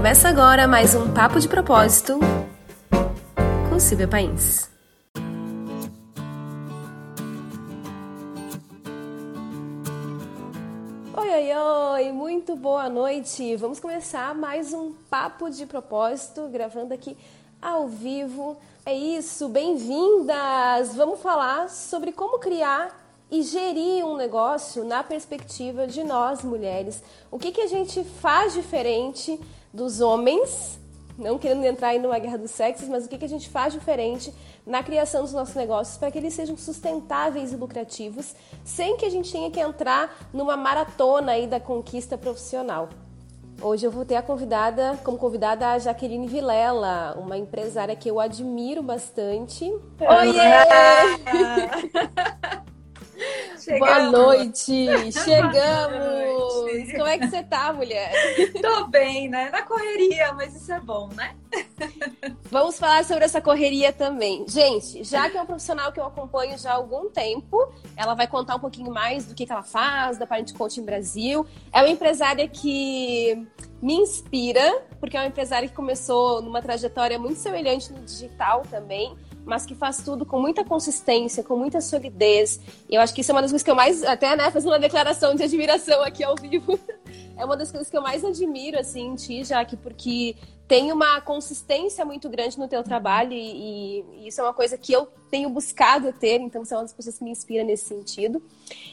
Começa agora mais um Papo de Propósito com Silvia Pains. Oi, oi, oi, muito boa noite. Vamos começar mais um Papo de Propósito, gravando aqui ao vivo. É isso, bem-vindas! Vamos falar sobre como criar e gerir um negócio na perspectiva de nós mulheres. O que, que a gente faz diferente dos homens, não querendo entrar aí numa guerra dos sexos, mas o que, que a gente faz diferente na criação dos nossos negócios para que eles sejam sustentáveis e lucrativos, sem que a gente tenha que entrar numa maratona aí da conquista profissional. Hoje eu vou ter a convidada, como convidada a Jaqueline Vilela, uma empresária que eu admiro bastante. Oiê! Chegamos. Boa noite! Chegamos! Boa noite. Como é que você tá, mulher? Tô bem, né? Na correria, mas isso é bom, né? Vamos falar sobre essa correria também. Gente, já que é um profissional que eu acompanho já há algum tempo, ela vai contar um pouquinho mais do que, ela faz, da Parent Coaching Brasil. É uma empresária que me inspira, porque é uma empresária que começou numa trajetória muito semelhante no digital também mas que faz tudo com muita consistência, com muita solidez. E eu acho que isso é uma das coisas que eu mais, até, né, fazendo uma declaração de admiração aqui ao vivo, é uma das coisas que eu mais admiro, assim, em ti, Jaque, porque tem uma consistência muito grande no teu trabalho e, e, isso é uma coisa que eu tenho buscado ter, então você é uma das pessoas que me inspira nesse sentido.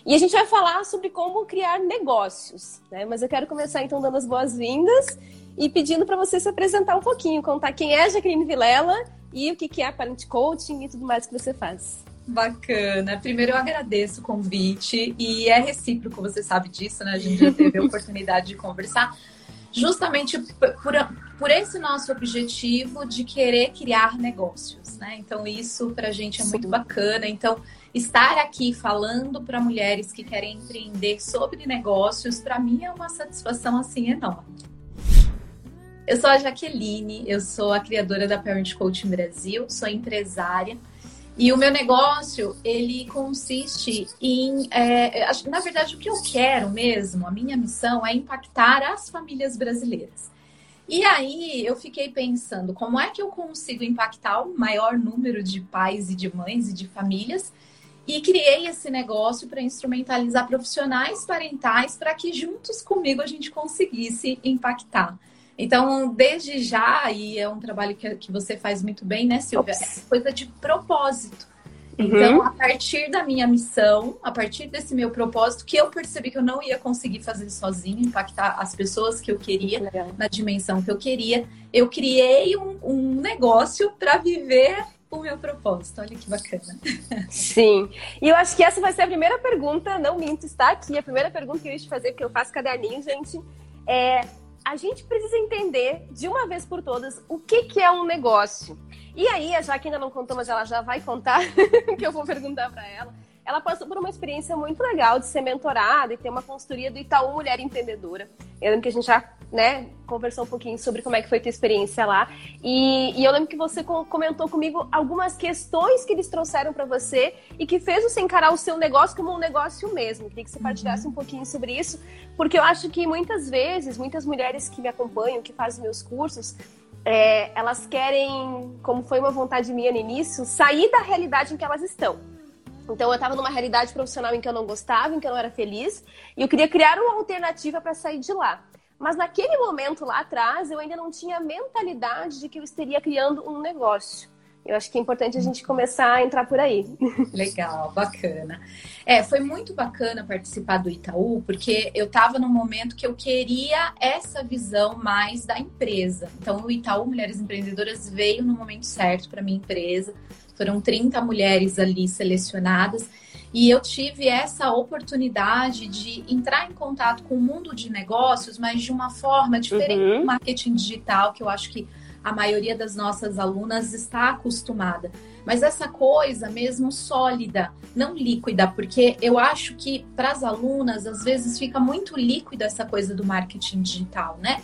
E a gente vai falar sobre como criar negócios, né? Mas eu quero começar então dando as boas-vindas e pedindo para você se apresentar um pouquinho, contar quem é Jaqueline Vilela e o que é a Parent Coaching e tudo mais que você faz. Bacana. Primeiro eu agradeço o convite e é recíproco, você sabe disso, né? A gente já teve a oportunidade de conversar justamente por, por esse nosso objetivo de querer criar negócios, né? Então isso para a gente é Sim. muito bacana. Então estar aqui falando para mulheres que querem empreender sobre negócios, para mim é uma satisfação assim enorme. Eu sou a Jaqueline, eu sou a criadora da Parent Coaching Brasil, sou empresária. E o meu negócio, ele consiste em. É, na verdade, o que eu quero mesmo, a minha missão é impactar as famílias brasileiras. E aí eu fiquei pensando, como é que eu consigo impactar o maior número de pais e de mães e de famílias? E criei esse negócio para instrumentalizar profissionais parentais para que juntos comigo a gente conseguisse impactar. Então, desde já, e é um trabalho que, que você faz muito bem, né, Silvia? Ops. É coisa de propósito. Uhum. Então, a partir da minha missão, a partir desse meu propósito, que eu percebi que eu não ia conseguir fazer sozinho, impactar as pessoas que eu queria, na dimensão que eu queria, eu criei um, um negócio para viver o meu propósito. Olha que bacana. Sim. E eu acho que essa vai ser a primeira pergunta, não minto, está aqui. A primeira pergunta que eu ia te fazer, porque eu faço caderninho, gente, é a gente precisa entender de uma vez por todas o que, que é um negócio. E aí, a Jaque ainda não contou, mas ela já vai contar, que eu vou perguntar para ela. Ela passou por uma experiência muito legal de ser mentorada e ter uma consultoria do Itaú Mulher Empreendedora. Eu lembro que a gente já né, conversou um pouquinho sobre como é que foi a tua experiência lá. E, e eu lembro que você comentou comigo algumas questões que eles trouxeram para você e que fez você encarar o seu negócio como um negócio mesmo. Queria que você partilhasse uhum. um pouquinho sobre isso, porque eu acho que muitas vezes, muitas mulheres que me acompanham, que fazem meus cursos, é, elas querem, como foi uma vontade minha no início, sair da realidade em que elas estão. Então eu estava numa realidade profissional em que eu não gostava, em que eu não era feliz, e eu queria criar uma alternativa para sair de lá. Mas naquele momento lá atrás, eu ainda não tinha a mentalidade de que eu estaria criando um negócio. Eu acho que é importante a gente começar a entrar por aí. Legal, bacana. É, foi muito bacana participar do Itaú, porque eu estava num momento que eu queria essa visão mais da empresa. Então, o Itaú Mulheres Empreendedoras veio no momento certo para minha empresa. Foram 30 mulheres ali selecionadas. E eu tive essa oportunidade de entrar em contato com o mundo de negócios, mas de uma forma diferente uhum. do marketing digital, que eu acho que a maioria das nossas alunas está acostumada. Mas essa coisa mesmo sólida, não líquida, porque eu acho que para as alunas, às vezes, fica muito líquida essa coisa do marketing digital, né?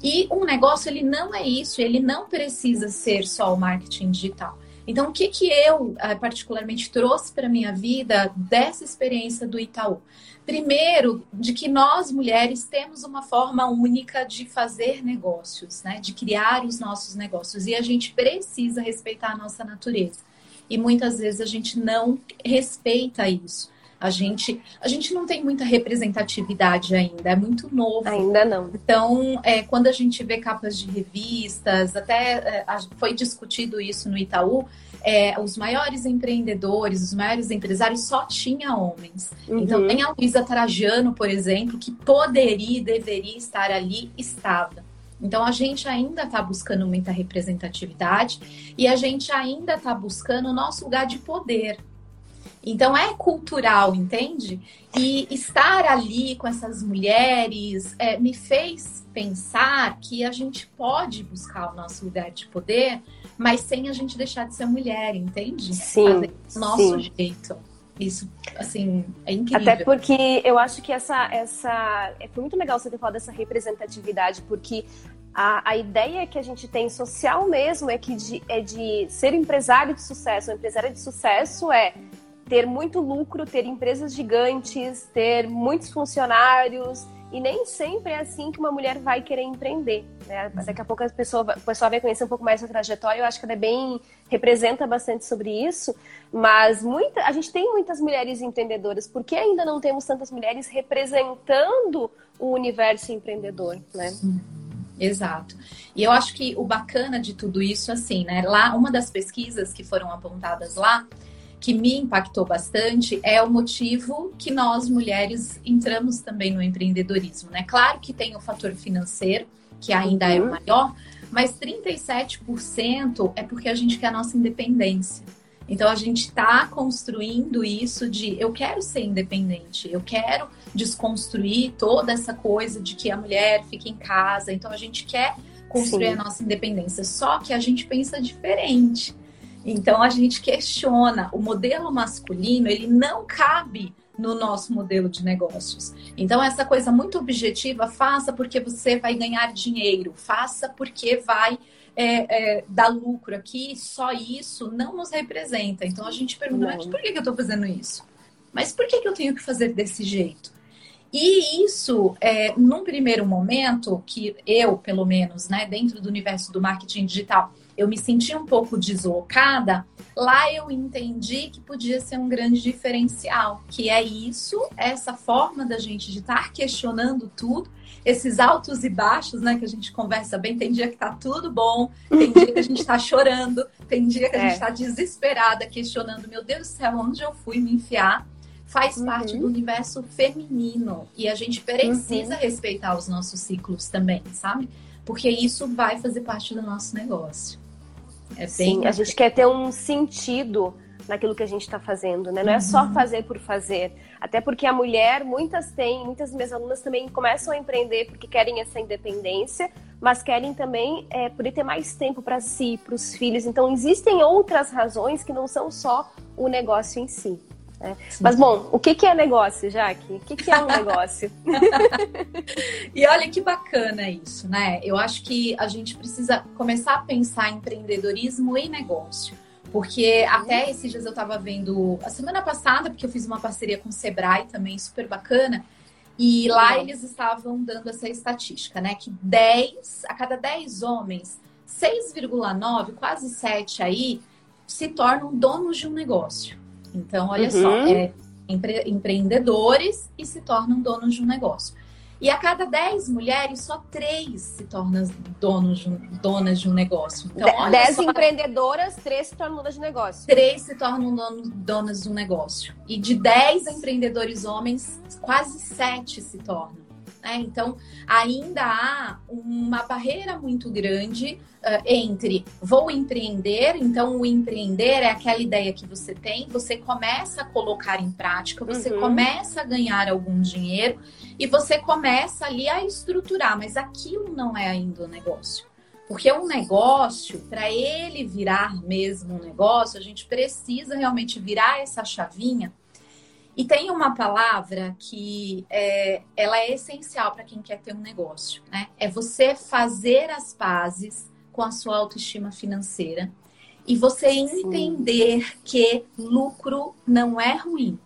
E um negócio, ele não é isso, ele não precisa ser só o marketing digital Então, o que, que eu, eh, particularmente, trouxe para minha vida dessa experiência do Itaú? Primeiro, de que nós mulheres temos uma forma única de fazer negócios, né? de criar os nossos negócios. E a gente precisa respeitar a nossa natureza. E muitas vezes a gente não respeita isso. A gente, a gente não tem muita representatividade ainda, é muito novo. Ainda não. Então, é, quando a gente vê capas de revistas, até é, foi discutido isso no Itaú, é, os maiores empreendedores, os maiores empresários só tinha homens. Uhum. Então, tem a Luísa Trajano, por exemplo, que poderia e deveria estar ali, estava. Então, a gente ainda está buscando muita representatividade e a gente ainda está buscando o nosso lugar de poder. Então é cultural, entende? E estar ali com essas mulheres é, me fez pensar que a gente pode buscar o nosso lugar de poder, mas sem a gente deixar de ser mulher, entende? Sim. Nosso sim. jeito. Isso, assim, é incrível. Até porque eu acho que essa, essa. É, foi muito legal você ter falado dessa representatividade, porque a, a ideia que a gente tem social mesmo é que de, é de ser empresário de sucesso. O empresário de sucesso é ter muito lucro, ter empresas gigantes, ter muitos funcionários. E nem sempre é assim que uma mulher vai querer empreender. Né? Daqui a pouco a pessoa, o pessoal vai conhecer um pouco mais a trajetória. Eu acho que ela é bem representa bastante sobre isso. Mas muita, a gente tem muitas mulheres empreendedoras. Por que ainda não temos tantas mulheres representando o universo empreendedor? Né? Exato. E eu acho que o bacana de tudo isso, assim, né? Lá, uma das pesquisas que foram apontadas lá que me impactou bastante é o motivo que nós mulheres entramos também no empreendedorismo, né? Claro que tem o fator financeiro, que ainda uhum. é o maior, mas 37% é porque a gente quer a nossa independência. Então a gente está construindo isso de eu quero ser independente, eu quero desconstruir toda essa coisa de que a mulher fica em casa. Então a gente quer construir Sim. a nossa independência. Só que a gente pensa diferente. Então a gente questiona o modelo masculino, ele não cabe no nosso modelo de negócios. Então essa coisa muito objetiva, faça porque você vai ganhar dinheiro, faça porque vai é, é, dar lucro aqui, só isso não nos representa. Então a gente pergunta, mas por que, que eu estou fazendo isso? Mas por que, que eu tenho que fazer desse jeito? E isso, é, num primeiro momento, que eu, pelo menos, né, dentro do universo do marketing digital, eu me senti um pouco deslocada, lá eu entendi que podia ser um grande diferencial, que é isso, essa forma da gente de estar questionando tudo, esses altos e baixos, né, que a gente conversa bem, tem dia que tá tudo bom, tem dia que a gente tá chorando, tem dia que a é. gente tá desesperada, questionando, meu Deus do céu, onde eu fui me enfiar? Faz uhum. parte do universo feminino e a gente precisa uhum. respeitar os nossos ciclos também, sabe? Porque isso vai fazer parte do nosso negócio. É. Sim, a gente quer ter um sentido naquilo que a gente está fazendo, né? Não é só uhum. fazer por fazer. Até porque a mulher, muitas têm, muitas minhas alunas também começam a empreender porque querem essa independência, mas querem também é, poder ter mais tempo para si, para os filhos. Então, existem outras razões que não são só o negócio em si. Né? Mas, bom, o que, que é negócio, Jaque? O que, que é um negócio? e olha que bacana isso, né? Eu acho que a gente precisa começar a pensar em empreendedorismo e negócio. Porque até esses dias eu estava vendo, a semana passada, porque eu fiz uma parceria com o Sebrae também, super bacana, e lá eles estavam dando essa estatística, né? Que 10, a cada 10 homens, 6,9, quase 7 aí, se tornam donos de um negócio. Então, olha uhum. só, é empre empreendedores e se tornam donos de um negócio. E a cada 10 mulheres, só 3 se tornam donos de um, donas de um negócio. Então, 10 só, empreendedoras, 3 se tornam donas de negócio. 3 se tornam donos, donas de um negócio. E de 10 empreendedores homens, quase 7 se tornam. Né? Então, ainda há uma barreira muito grande uh, entre vou empreender, então o empreender é aquela ideia que você tem, você começa a colocar em prática, você uhum. começa a ganhar algum dinheiro e você começa ali a estruturar, mas aquilo não é ainda o negócio. Porque um negócio, para ele virar mesmo um negócio, a gente precisa realmente virar essa chavinha e tem uma palavra que é, ela é essencial para quem quer ter um negócio, né? É você fazer as pazes com a sua autoestima financeira e você entender Sim. que lucro não é ruim.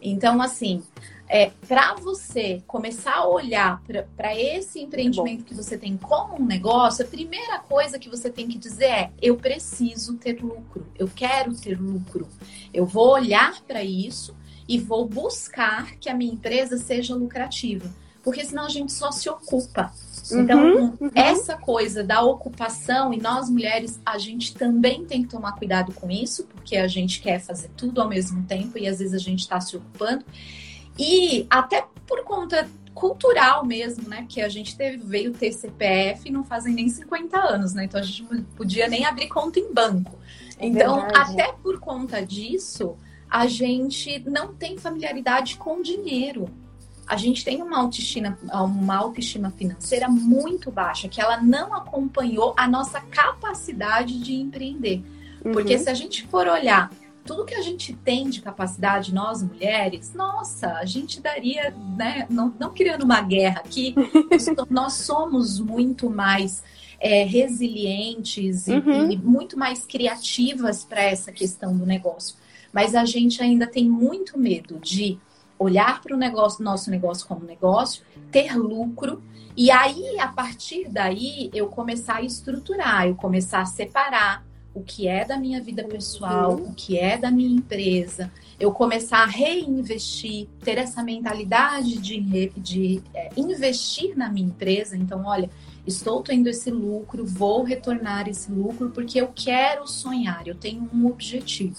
Então, assim, é, para você começar a olhar para esse empreendimento que você tem como um negócio, a primeira coisa que você tem que dizer é: eu preciso ter lucro, eu quero ter lucro. Eu vou olhar para isso e vou buscar que a minha empresa seja lucrativa, porque senão a gente só se ocupa. Então, uhum, uhum. essa coisa da ocupação, e nós mulheres, a gente também tem que tomar cuidado com isso, porque a gente quer fazer tudo ao mesmo tempo e às vezes a gente está se ocupando. E até por conta cultural mesmo, né? Que a gente teve, veio ter CPF não fazem nem 50 anos, né? Então a gente não podia nem abrir conta em banco. É então, até por conta disso, a gente não tem familiaridade com dinheiro. A gente tem uma autoestima, uma autoestima financeira muito baixa, que ela não acompanhou a nossa capacidade de empreender. Uhum. Porque se a gente for olhar tudo que a gente tem de capacidade, nós mulheres, nossa, a gente daria, né? Não, não criando uma guerra aqui, nós somos muito mais é, resilientes uhum. e, e muito mais criativas para essa questão do negócio. Mas a gente ainda tem muito medo de olhar para o negócio, nosso negócio como negócio, ter lucro e aí a partir daí eu começar a estruturar, eu começar a separar o que é da minha vida pessoal, uhum. o que é da minha empresa, eu começar a reinvestir, ter essa mentalidade de, de é, investir na minha empresa. Então, olha, estou tendo esse lucro, vou retornar esse lucro porque eu quero sonhar, eu tenho um objetivo.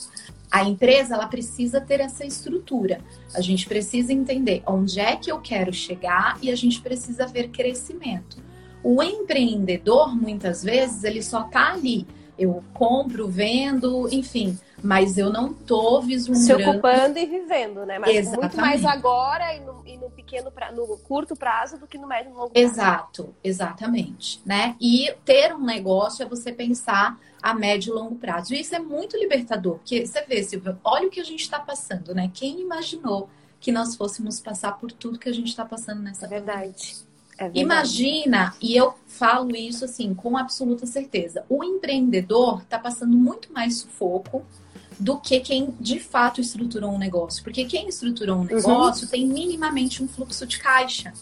A empresa ela precisa ter essa estrutura. A gente precisa entender onde é que eu quero chegar e a gente precisa ver crescimento. O empreendedor, muitas vezes, ele só está ali eu compro, vendo, enfim, mas eu não tô vislumbrando. Se ocupando e vivendo, né? Mas Exatamente. muito mais agora e no, e no pequeno, pra, no curto prazo do que no médio e longo prazo. Exato, exatamente, né? E ter um negócio é você pensar a médio e longo prazo. E isso é muito libertador, porque você vê, Silvia, olha o que a gente está passando, né? Quem imaginou que nós fôssemos passar por tudo que a gente está passando nessa é verdade. É Imagina, e eu falo isso assim com absoluta certeza, o empreendedor está passando muito mais sufoco do que quem de fato estruturou um negócio. Porque quem estruturou um uhum. negócio uhum. tem minimamente um fluxo de caixa.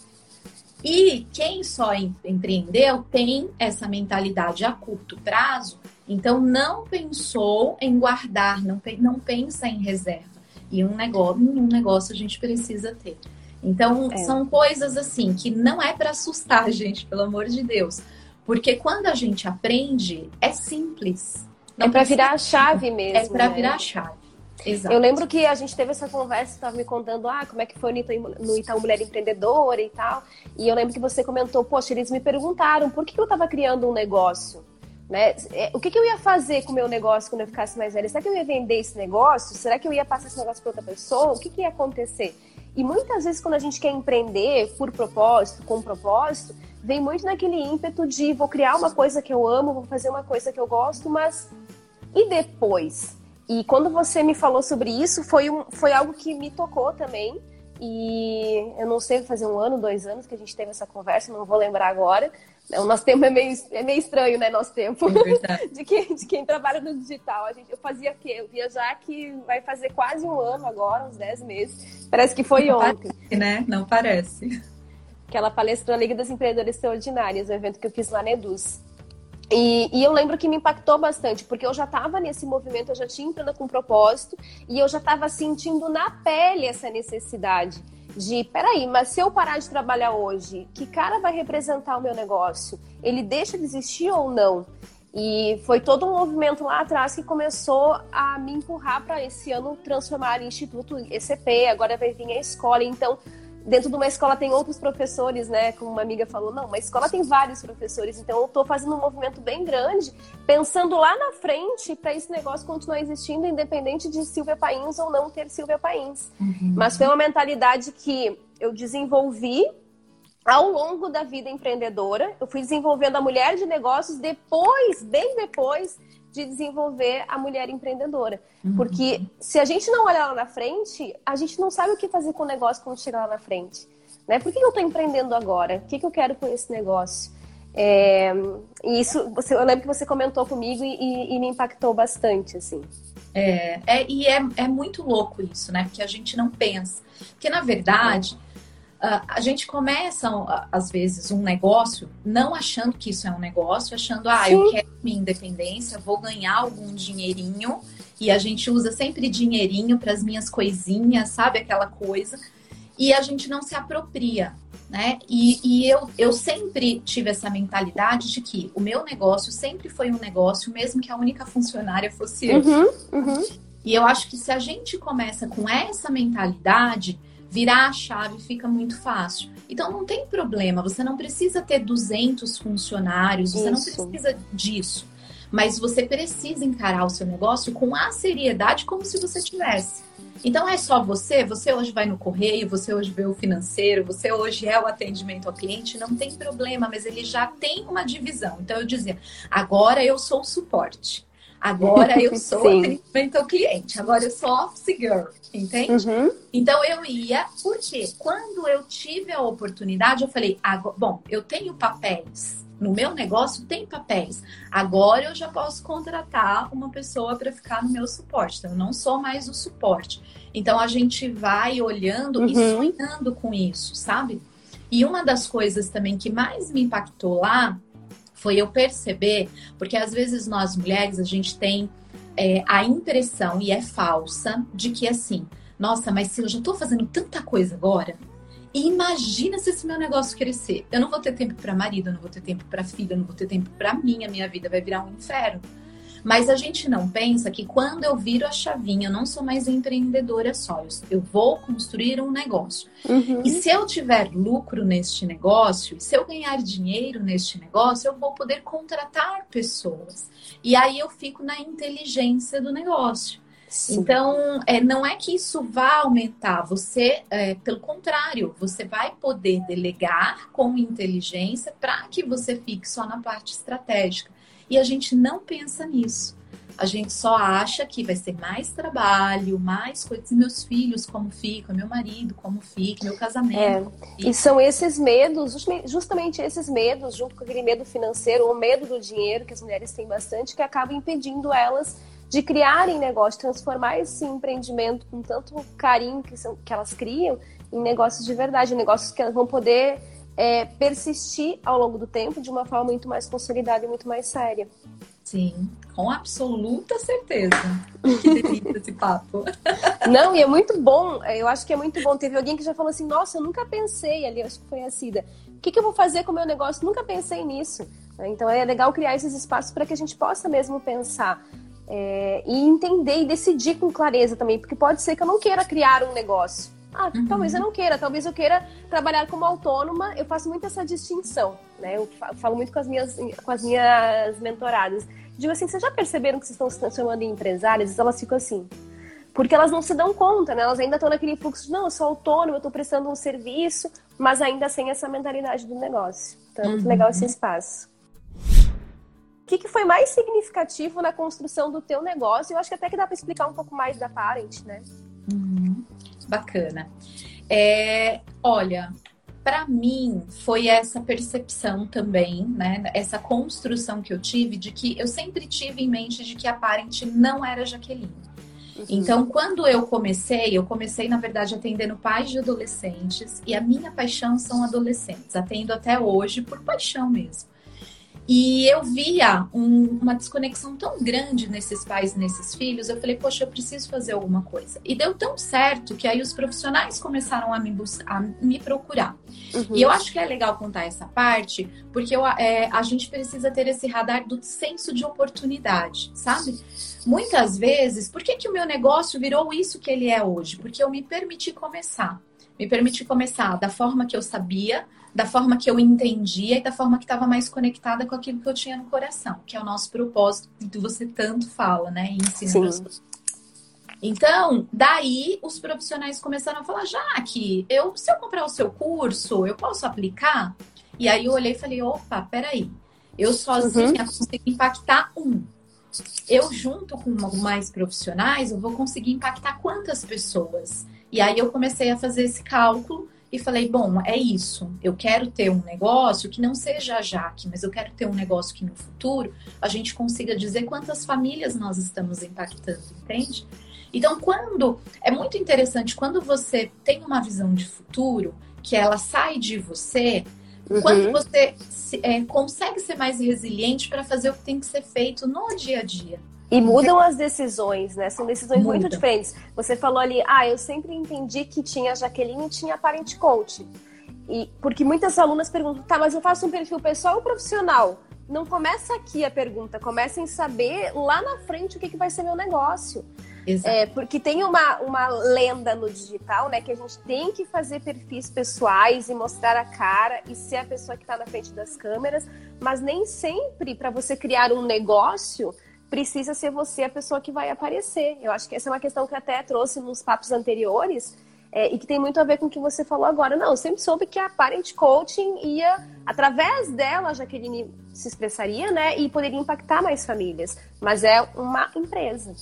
E quem só empreendeu tem essa mentalidade a curto prazo, então não pensou em guardar, não, não pensa em reserva. E um negócio, um negócio a gente precisa ter. Então, é. são coisas assim que não é para assustar a gente, pelo amor de Deus. Porque quando a gente aprende, é simples. Não é para virar a chave mesmo. É para né? virar a chave. Exato. Eu lembro que a gente teve essa conversa, estava me contando, ah, como é que foi no Itaú, no Itaú Mulher Empreendedora e tal. E eu lembro que você comentou, poxa, eles me perguntaram por que eu estava criando um negócio. Né? É, o que, que, eu ia fazer com o meu negócio quando eu ficasse mais velha? Será que eu ia vender esse negócio? Será que eu ia passar esse negócio para outra pessoa? O que, que ia acontecer? E muitas vezes, quando a gente quer empreender por propósito, com propósito, vem muito naquele ímpeto de vou criar uma coisa que eu amo, vou fazer uma coisa que eu gosto, mas e depois? E quando você me falou sobre isso, foi, um, foi algo que me tocou também. E eu não sei, fazer um ano, dois anos que a gente teve essa conversa, não vou lembrar agora. O nosso tempo é meio, é meio estranho, né? Nosso tempo. É de, quem, de quem trabalha no digital. A gente, eu fazia o quê? Eu viajar que vai fazer quase um ano agora, uns dez meses. Parece que foi não ontem. Parece, né? Não parece. Aquela palestra da Liga das Empreendedoras Extraordinárias, o evento que eu fiz lá na Eduz. E, e, eu lembro que me impactou bastante, porque eu já estava nesse movimento, eu já tinha entrando com propósito, e eu já estava sentindo na pele essa necessidade de, peraí, mas se eu parar de trabalhar hoje, que cara vai representar o meu negócio? Ele deixa de existir ou não? E foi todo um movimento lá atrás que começou a me empurrar para esse ano transformar em Instituto ECP, agora vai vir a escola. Então, dentro de uma escola tem outros professores, né? Como uma amiga falou, não, uma escola tem vários professores, então eu estou fazendo um movimento bem grande, pensando lá na frente para esse negócio continuar existindo, independente de Silvia Pains ou não ter Silvia Pains. Uhum. Mas foi uma mentalidade que eu desenvolvi ao longo da vida empreendedora. Eu fui desenvolvendo a mulher de negócios depois, bem depois de desenvolver a mulher empreendedora. Uhum. Porque se a gente não olhar lá na frente, a gente não sabe o que fazer com o negócio quando chegar lá na frente. Né? Por que eu estou empreendendo agora? O que, que eu quero com esse negócio? É, e isso, você, eu lembro que você comentou comigo e, e me impactou bastante, assim. É, é, e é, é muito louco isso, né? Porque a gente não pensa. Porque, na verdade, a gente começa, às vezes, um negócio não achando que isso é um negócio, achando, ah, Sim. eu quero minha independência, vou ganhar algum dinheirinho. E a gente usa sempre dinheirinho para as minhas coisinhas, sabe? Aquela coisa. E a gente não se apropria né? E, e eu, eu sempre tive essa mentalidade de que o meu negócio sempre foi um negócio, mesmo que a única funcionária fosse eu. Uhum, uhum. E eu acho que se a gente começa com essa mentalidade, virar a chave fica muito fácil. Então não tem problema, você não precisa ter 200 funcionários, você Isso. não precisa disso. Mas você precisa encarar o seu negócio com a seriedade como se você tivesse. Então é só você, você hoje vai no correio, você hoje vê o financeiro, você hoje é o atendimento ao cliente, não tem problema, mas ele já tem uma divisão. Então eu dizia, agora eu sou o suporte. Agora eu sou atendimento ao cliente, agora eu sou office girl, entende? Uhum. Então eu ia, porque quando eu tive a oportunidade, eu falei, bom, eu tenho papéis, no meu negócio tem papéis. Agora eu já posso contratar uma pessoa para ficar no meu suporte. Então, eu não sou mais o suporte. Então a gente vai olhando uhum. e sonhando com isso, sabe? E uma das coisas também que mais me impactou lá foi eu perceber, porque às vezes nós mulheres a gente tem é, a impressão, e é falsa, de que assim, nossa, mas se eu já estou fazendo tanta coisa agora, imagina se esse meu negócio crescer. Eu não vou ter tempo para marido, eu não vou ter tempo para filha, eu não vou ter tempo para mim, a minha vida vai virar um inferno. Mas a gente não pensa que quando eu viro a chavinha, eu não sou mais empreendedora só, eu vou construir um negócio. Uhum. E se eu tiver lucro neste negócio, se eu ganhar dinheiro neste negócio, eu vou poder contratar pessoas. E aí eu fico na inteligência do negócio. Sim. Então, é, não é que isso vá aumentar, você, é, pelo contrário, você vai poder delegar com inteligência para que você fique só na parte estratégica. E a gente não pensa nisso. A gente só acha que vai ser mais trabalho, mais coisas. Meus filhos, como ficam, meu marido, como fica, meu casamento. É. E são esses medos, justamente esses medos, junto com aquele medo financeiro, o medo do dinheiro, que as mulheres têm bastante, que acaba impedindo elas de criarem negócio, transformar esse empreendimento com tanto carinho que, são, que elas criam em negócios de verdade, negócios que elas vão poder é, persistir ao longo do tempo de uma forma muito mais consolidada e muito mais séria. Sim, com absoluta certeza. Que delícia esse papo. Não, e é muito bom, eu acho que é muito bom. Teve alguém que já falou assim: nossa, eu nunca pensei, ali, acho que foi a Cida. O que, que eu vou fazer com o meu negócio? Nunca pensei nisso. Então é legal criar esses espaços para que a gente possa mesmo pensar. É, e entender e decidir com clareza também, porque pode ser que eu não queira criar um negócio. Ah, uhum. talvez eu não queira, talvez eu queira trabalhar como autônoma. Eu faço muito essa distinção, né? Eu falo muito com as minhas, com as minhas mentoradas. Digo assim, vocês já perceberam que vocês estão se transformando em empresárias? Elas ficam assim. Porque elas não se dão conta, né? Elas ainda estão naquele fluxo de, não, eu sou autônoma, eu estou prestando um serviço, mas ainda sem essa mentalidade do negócio. Então é muito uhum. legal esse espaço. O que, que, foi mais significativo na construção do teu negócio? Eu acho que até que dá para explicar um pouco mais da Parent, né? Uhum. Bacana. É, olha, para mim foi essa percepção também, né? Essa construção que eu tive de que eu sempre tive em mente de que a Parent não era Jaqueline. Uhum. Então, quando eu comecei, eu comecei, na verdade, atendendo pais de adolescentes, e a minha paixão são adolescentes. Atendo até hoje por paixão mesmo. E eu via um, uma desconexão tão grande nesses pais e nesses filhos. Eu falei, poxa, eu preciso fazer alguma coisa. E deu tão certo que aí os profissionais começaram a me, buscar, a me procurar. Uhum. E eu acho que é legal contar essa parte, porque eu, é, a gente precisa ter esse radar do senso de oportunidade, sabe? Muitas vezes, por que, que o meu negócio virou isso que ele é hoje? Porque eu me permiti começar. Me permiti começar da forma que eu sabia, da forma que eu entendia e da forma que estava mais conectada com aquilo que eu tinha no coração, que é o nosso propósito que você tanto fala, né? E ensina Então, daí os profissionais começaram a falar, já que eu, se eu comprar o seu curso, eu posso aplicar? E aí eu olhei e falei, opa, peraí, eu sozinha uhum. consigo impactar um. Eu junto com mais profissionais, eu vou conseguir impactar quantas pessoas? E aí eu comecei a fazer esse cálculo e falei: bom, é isso. Eu quero ter um negócio que não seja a Jaque, mas eu quero ter um negócio que no futuro a gente consiga dizer quantas famílias nós estamos impactando, entende? Então, quando. É muito interessante quando você tem uma visão de futuro, que ela sai de você, uhum. quando você é, consegue ser mais resiliente para fazer o que tem que ser feito no dia a dia. E mudam as decisões, né? São decisões Muda. muito diferentes. Você falou ali, ah, eu sempre entendi que tinha Jaqueline e tinha parent coach. E, porque muitas alunas perguntam, tá, mas eu faço um perfil pessoal ou profissional? Não começa aqui a pergunta, começa em saber lá na frente o que, que vai ser meu negócio. É, porque tem uma, uma lenda no digital, né? Que a gente tem que fazer perfis pessoais e mostrar a cara e ser a pessoa que está na frente das câmeras, mas nem sempre para você criar um negócio precisa ser você a pessoa que vai aparecer. Eu acho que essa é uma questão que até trouxe nos papos anteriores é, e que tem muito a ver com o que você falou agora. Não, eu sempre soube que a Parent Coaching ia, através dela, a Jaqueline se expressaria, né, e poderia impactar mais famílias. Mas é uma empresa.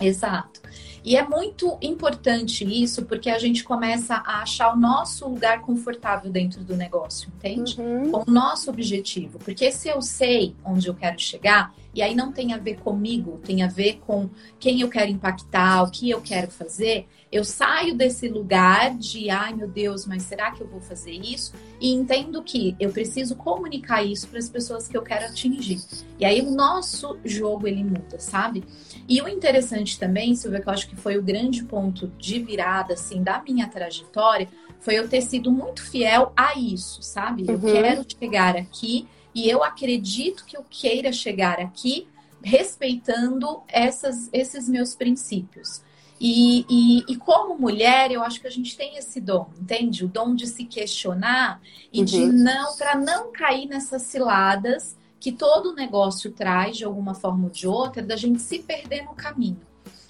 Exato. E é muito importante isso porque a gente começa a achar o nosso lugar confortável dentro do negócio, entende? Uhum. Com o nosso objetivo. Porque se eu sei onde eu quero chegar, e aí não tem a ver comigo, tem a ver com quem eu quero impactar, o que eu quero fazer, eu saio desse lugar de, ai meu Deus, mas será que eu vou fazer isso? E entendo que eu preciso comunicar isso para as pessoas que eu quero atingir. E aí o nosso jogo ele muda, sabe? E o interessante também, Silvia, que eu acho que foi o grande ponto de virada assim da minha trajetória, foi eu ter sido muito fiel a isso, sabe? Eu uhum. quero chegar aqui e eu acredito que eu queira chegar aqui respeitando essas, esses meus princípios. E, e, e, como mulher, eu acho que a gente tem esse dom, entende? O dom de se questionar e uhum. de não, para não cair nessas ciladas que todo negócio traz, de alguma forma ou de outra, da gente se perder no caminho.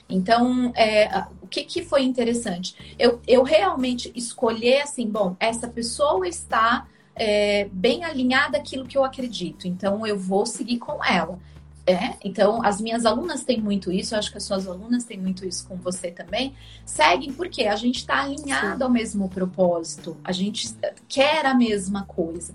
Então, é, o que, que foi interessante? Eu, eu realmente escolher assim, bom, essa pessoa está é, bem alinhada àquilo que eu acredito, então eu vou seguir com ela. É, então, as minhas alunas têm muito isso, eu acho que as suas alunas têm muito isso com você também. Seguem porque a gente está alinhado Sim. ao mesmo propósito, a gente quer a mesma coisa.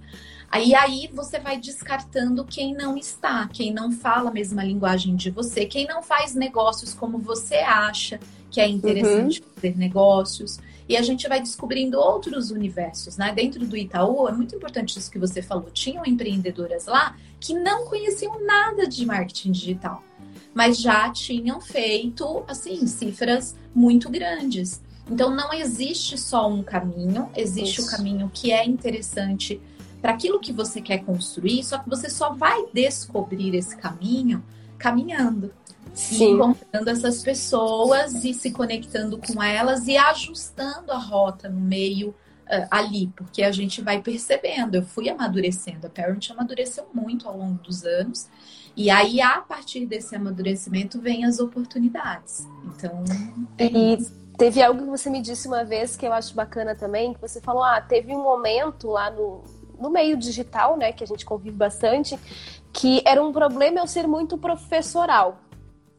Aí aí você vai descartando quem não está, quem não fala a mesma linguagem de você, quem não faz negócios como você acha que é interessante uhum. fazer negócios. E a gente vai descobrindo outros universos, né? Dentro do Itaú, é muito importante isso que você falou. Tinham empreendedoras lá que não conheciam nada de marketing digital, mas já tinham feito, assim, cifras muito grandes. Então, não existe só um caminho, existe isso. o caminho que é interessante para aquilo que você quer construir, só que você só vai descobrir esse caminho caminhando. Sim. encontrando essas pessoas e se conectando com elas e ajustando a rota no meio uh, ali, porque a gente vai percebendo. Eu fui amadurecendo, a Parent amadureceu muito ao longo dos anos. E aí, a partir desse amadurecimento, vem as oportunidades. Então. É e teve algo que você me disse uma vez que eu acho bacana também, que você falou: ah, teve um momento lá no, no meio digital, né, que a gente convive bastante, que era um problema eu ser muito professoral.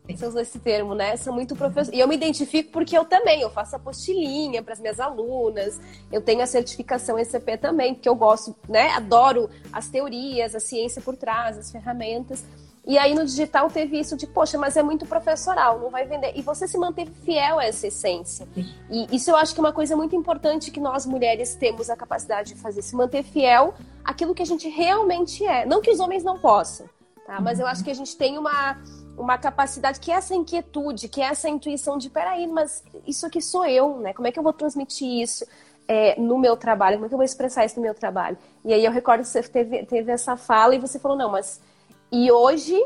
Você usou esse termo, né? Sou muito professor. E eu me identifico porque eu também, eu faço apostilinha para as minhas alunas, eu tenho a certificação ECP também, porque eu gosto, né? Adoro as teorias, a ciência por trás, as ferramentas. E aí no digital teve isso de, poxa, mas é muito professoral, não vai vender. E você se manteve fiel a essa essência. E isso eu acho que é uma coisa muito importante que nós mulheres temos a capacidade de fazer, se manter fiel àquilo que a gente realmente é. Não que os homens não possam, tá? Mas eu acho que a gente tem uma, uma capacidade que é essa inquietude, que é essa intuição de, peraí, mas isso aqui sou eu, né? Como é que eu vou transmitir isso? É, no meu trabalho, como é que eu vou expressar isso no meu trabalho? E aí eu recordo que você teve, teve essa fala e você falou, não, mas e hoje,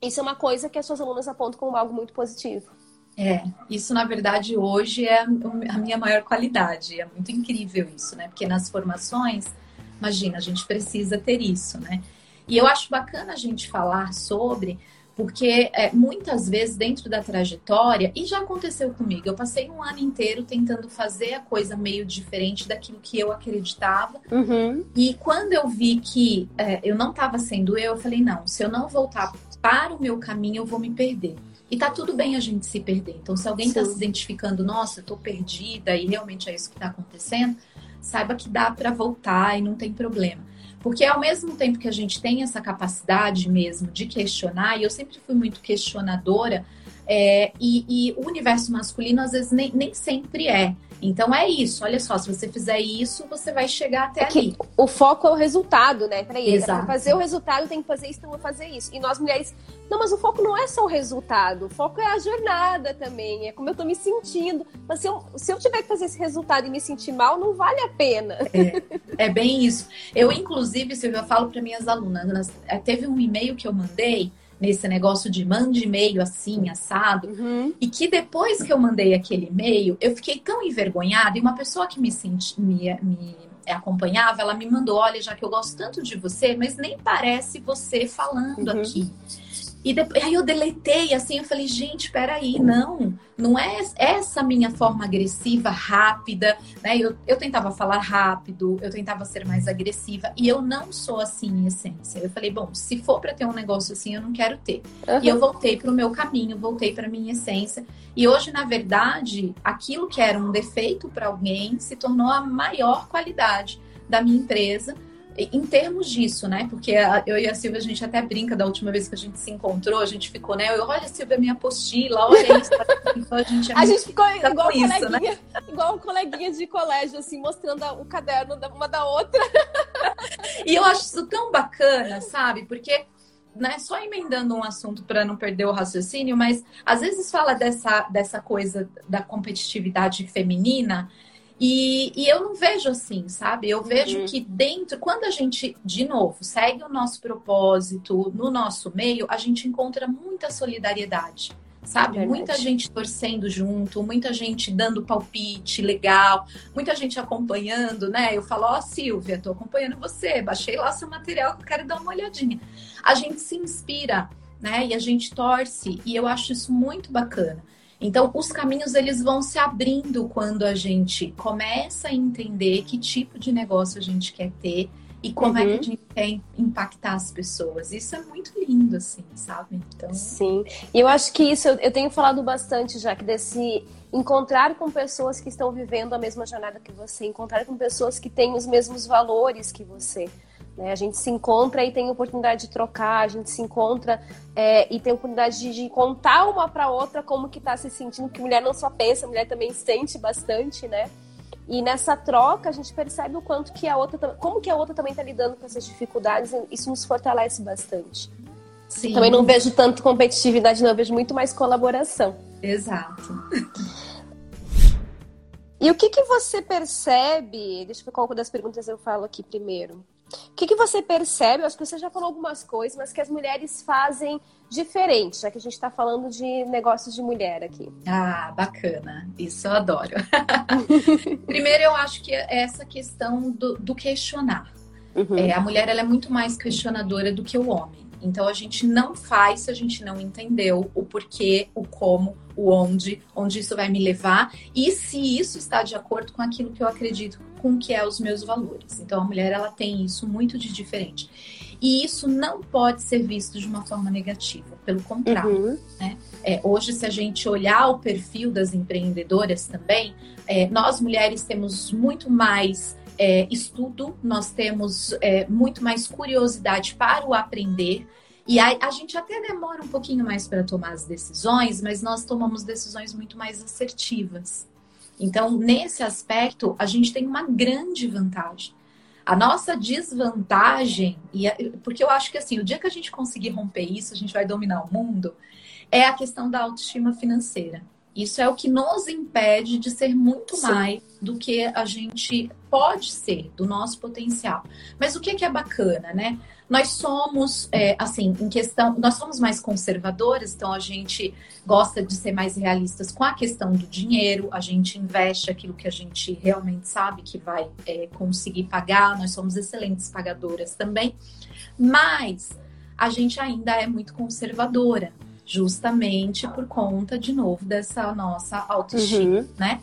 isso é uma coisa que as suas alunas apontam como algo muito positivo. É, isso na verdade hoje é a minha maior qualidade. É muito incrível isso, né? Porque nas formações, imagina, a gente precisa ter isso, né? E eu acho bacana a gente falar sobre, porque é, muitas vezes dentro da trajetória, e já aconteceu comigo, eu passei um ano inteiro tentando fazer a coisa meio diferente daquilo que eu acreditava. Uhum. E quando eu vi que é, eu não estava sendo eu, eu falei: não, se eu não voltar para o meu caminho, eu vou me perder. E tá tudo bem a gente se perder. Então, se alguém está se identificando, nossa, eu tô perdida e realmente é isso que está acontecendo, saiba que dá para voltar e não tem problema. Porque ao mesmo tempo que a gente tem essa capacidade mesmo de questionar, e eu sempre fui muito questionadora, é, e, e, o universo masculino às vezes nem, nem sempre é. Então é isso, olha só, se você fizer isso, você vai chegar até é ali. O foco é o resultado, né? Peraí, Exato. pra fazer o resultado tem que fazer isso, então vou fazer isso. E nós mulheres, não, mas o foco não é só o resultado, o foco é a jornada também, é como eu tô me sentindo. Mas se eu, se eu tiver que fazer esse resultado e me sentir mal, não vale a pena. É, é bem isso. Eu, inclusive, Silvia, eu falo para minhas alunas, é, teve um e-mail que eu mandei nesse negócio de mande e-mail assim, assado. Uhum. E que depois que eu mandei aquele e-mail, eu fiquei tão envergonhada. E uma pessoa que me, senti, me, me acompanhava, ela me mandou: olha, já que eu gosto tanto de você, mas nem parece você falando uhum. aqui. E depois, aí eu deletei, assim, eu falei, gente, peraí, não, não é essa minha forma agressiva, rápida, né? Eu, eu tentava falar rápido, eu tentava ser mais agressiva, e eu não sou assim em essência. Eu falei, bom, se for para ter um negócio assim, eu não quero ter. Uhum. E eu voltei para o meu caminho, voltei para minha essência. E hoje, na verdade, aquilo que era um defeito para alguém se tornou a maior qualidade da minha empresa em termos disso, né? Porque eu e a Silvia, a gente até brinca da última vez que a gente se encontrou, a gente ficou, né? Eu, olha, Silvia, minha apostila, olha isso. Então, a gente, é a gente ficou igual, isso, né? igual coleguinha de colégio, assim, mostrando o caderno uma da outra. e eu acho isso tão bacana, sabe? Porque né, só emendando um assunto para não perder o raciocínio, mas às vezes fala dessa, dessa coisa da competitividade feminina e, e, eu não vejo assim, sabe? Eu vejo uhum. que dentro, quando a gente, de novo, segue o nosso propósito no nosso meio, a gente encontra muita solidariedade, sabe? Muita gente torcendo junto, muita gente dando palpite legal, muita gente acompanhando, né? Eu falo, ó, oh, Silvia, tô acompanhando você, baixei lá seu material que eu quero dar uma olhadinha. A gente se inspira, né? E a gente torce, e eu acho isso muito bacana. Então, os caminhos eles vão se abrindo quando a gente começa a entender que tipo de negócio a gente quer ter e como uhum. é que a uhum. gente quer impactar as pessoas. Isso é muito lindo, assim, sabe? Então... Sim. E eu acho que isso eu, eu tenho falado bastante já, que desse encontrar com pessoas que estão vivendo a mesma jornada que você, encontrar com pessoas que têm os mesmos valores que você. Né? A gente se encontra e tem oportunidade de trocar, a gente se encontra é, e tem oportunidade de, de contar uma para outra como que está se sentindo, que mulher não só pensa, mulher também sente bastante, né? E nessa troca a gente percebe o quanto que a outra, como que a outra também está lidando com essas dificuldades, isso nos fortalece bastante. Sim. Também não vejo tanto competitividade, não, eu vejo muito mais colaboração. Exato. E o que, que você percebe? Deixa eu ver qual das perguntas eu falo aqui primeiro. O que, que você percebe? Eu acho que você já falou algumas coisas, mas que as mulheres fazem diferente, já que a gente está falando de negócios de mulher aqui. Ah, bacana. Isso eu adoro. Primeiro, eu acho que é essa questão do, do questionar. Uhum. É, a mulher ela é muito mais questionadora do que o homem. Então a gente não faz se a gente não entendeu o porquê, o como, o onde, onde isso vai me levar e se isso está de acordo com aquilo que eu acredito com que é os meus valores. Então a mulher ela tem isso muito de diferente. E isso não pode ser visto de uma forma negativa, pelo contrário. Uhum. Né? É, hoje, se a gente olhar o perfil das empreendedoras também, é, nós mulheres temos muito mais é, estudo, nós temos é, muito mais curiosidade para o aprender. E a, a gente até demora um pouquinho mais para tomar as decisões, mas nós tomamos decisões muito mais assertivas. Então, nesse aspecto, a gente tem uma grande vantagem. A nossa desvantagem, e porque eu acho que assim, o dia que a gente conseguir romper isso, a gente vai dominar o mundo, é a questão da autoestima financeira. Isso é o que nos impede de ser muito Sim. mais do que a gente pode ser, do nosso potencial. Mas o que, que é bacana, né? Nós somos, é, assim, em questão, nós somos mais conservadores, então a gente gosta de ser mais realistas com a questão do dinheiro, a gente investe aquilo que a gente realmente sabe que vai é, conseguir pagar, nós somos excelentes pagadoras também, mas a gente ainda é muito conservadora justamente por conta, de novo, dessa nossa autoestima, uhum. né?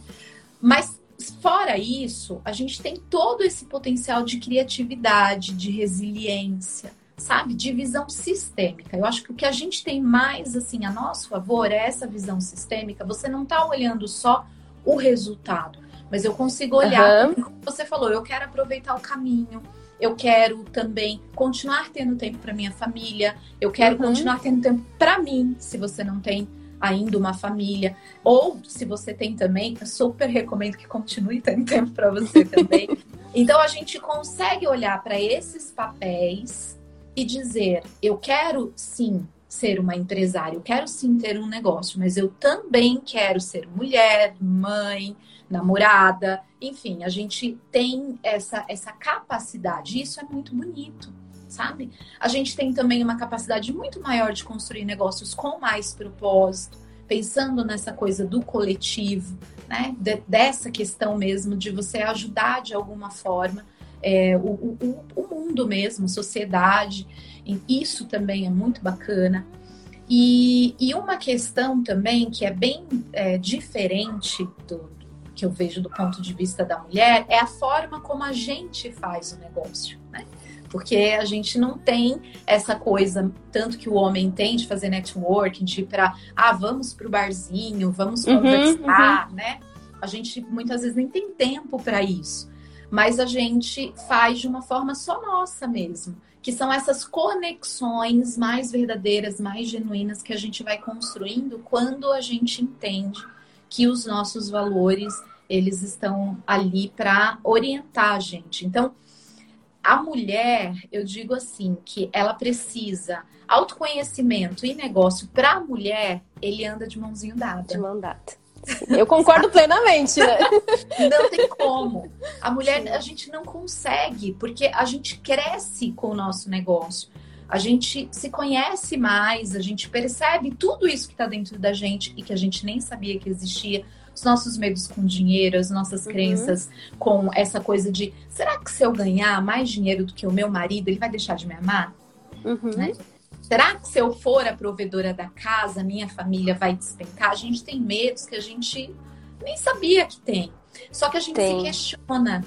Mas fora isso, a gente tem todo esse potencial de criatividade, de resiliência, sabe? De visão sistêmica. Eu acho que o que a gente tem mais, assim, a nosso favor é essa visão sistêmica. Você não está olhando só o resultado, mas eu consigo olhar, uhum. como você falou, eu quero aproveitar o caminho, eu quero também continuar tendo tempo para minha família, eu quero uhum. continuar tendo tempo para mim, se você não tem ainda uma família, ou se você tem também, eu super recomendo que continue tendo tempo para você também. então a gente consegue olhar para esses papéis e dizer, eu quero sim ser uma empresária, eu quero sim ter um negócio, mas eu também quero ser mulher, mãe, namorada, enfim, a gente tem essa, essa capacidade, isso é muito bonito, sabe? A gente tem também uma capacidade muito maior de construir negócios com mais propósito, pensando nessa coisa do coletivo, né? De, dessa questão mesmo de você ajudar de alguma forma é, o, o, o mundo mesmo, sociedade. Isso também é muito bacana. E, e uma questão também que é bem é, diferente do, que eu vejo do ponto de vista da mulher é a forma como a gente faz o negócio, né? Porque a gente não tem essa coisa, tanto que o homem tem de fazer networking, de ir para, ah, vamos para o barzinho, vamos uhum, conversar, uhum. né? A gente muitas vezes nem tem tempo para isso. Mas a gente faz de uma forma só nossa mesmo. Que são essas conexões mais verdadeiras, mais genuínas que a gente vai construindo quando a gente entende que os nossos valores eles estão ali para orientar a gente. Então, a mulher, eu digo assim, que ela precisa autoconhecimento e negócio para a mulher, ele anda de mãozinho dada. De mão dada. Eu concordo plenamente, né? Não tem como. A mulher, a gente não consegue, porque a gente cresce com o nosso negócio. A gente se conhece mais, a gente percebe tudo isso que está dentro da gente e que a gente nem sabia que existia os nossos medos com dinheiro, as nossas uhum. crenças com essa coisa de será que se eu ganhar mais dinheiro do que o meu marido, ele vai deixar de me amar? Uhum. Né? Será que se eu for a provedora da casa, minha família vai despencar? A gente tem medos que a gente nem sabia que tem. Só que a gente tem. se questiona.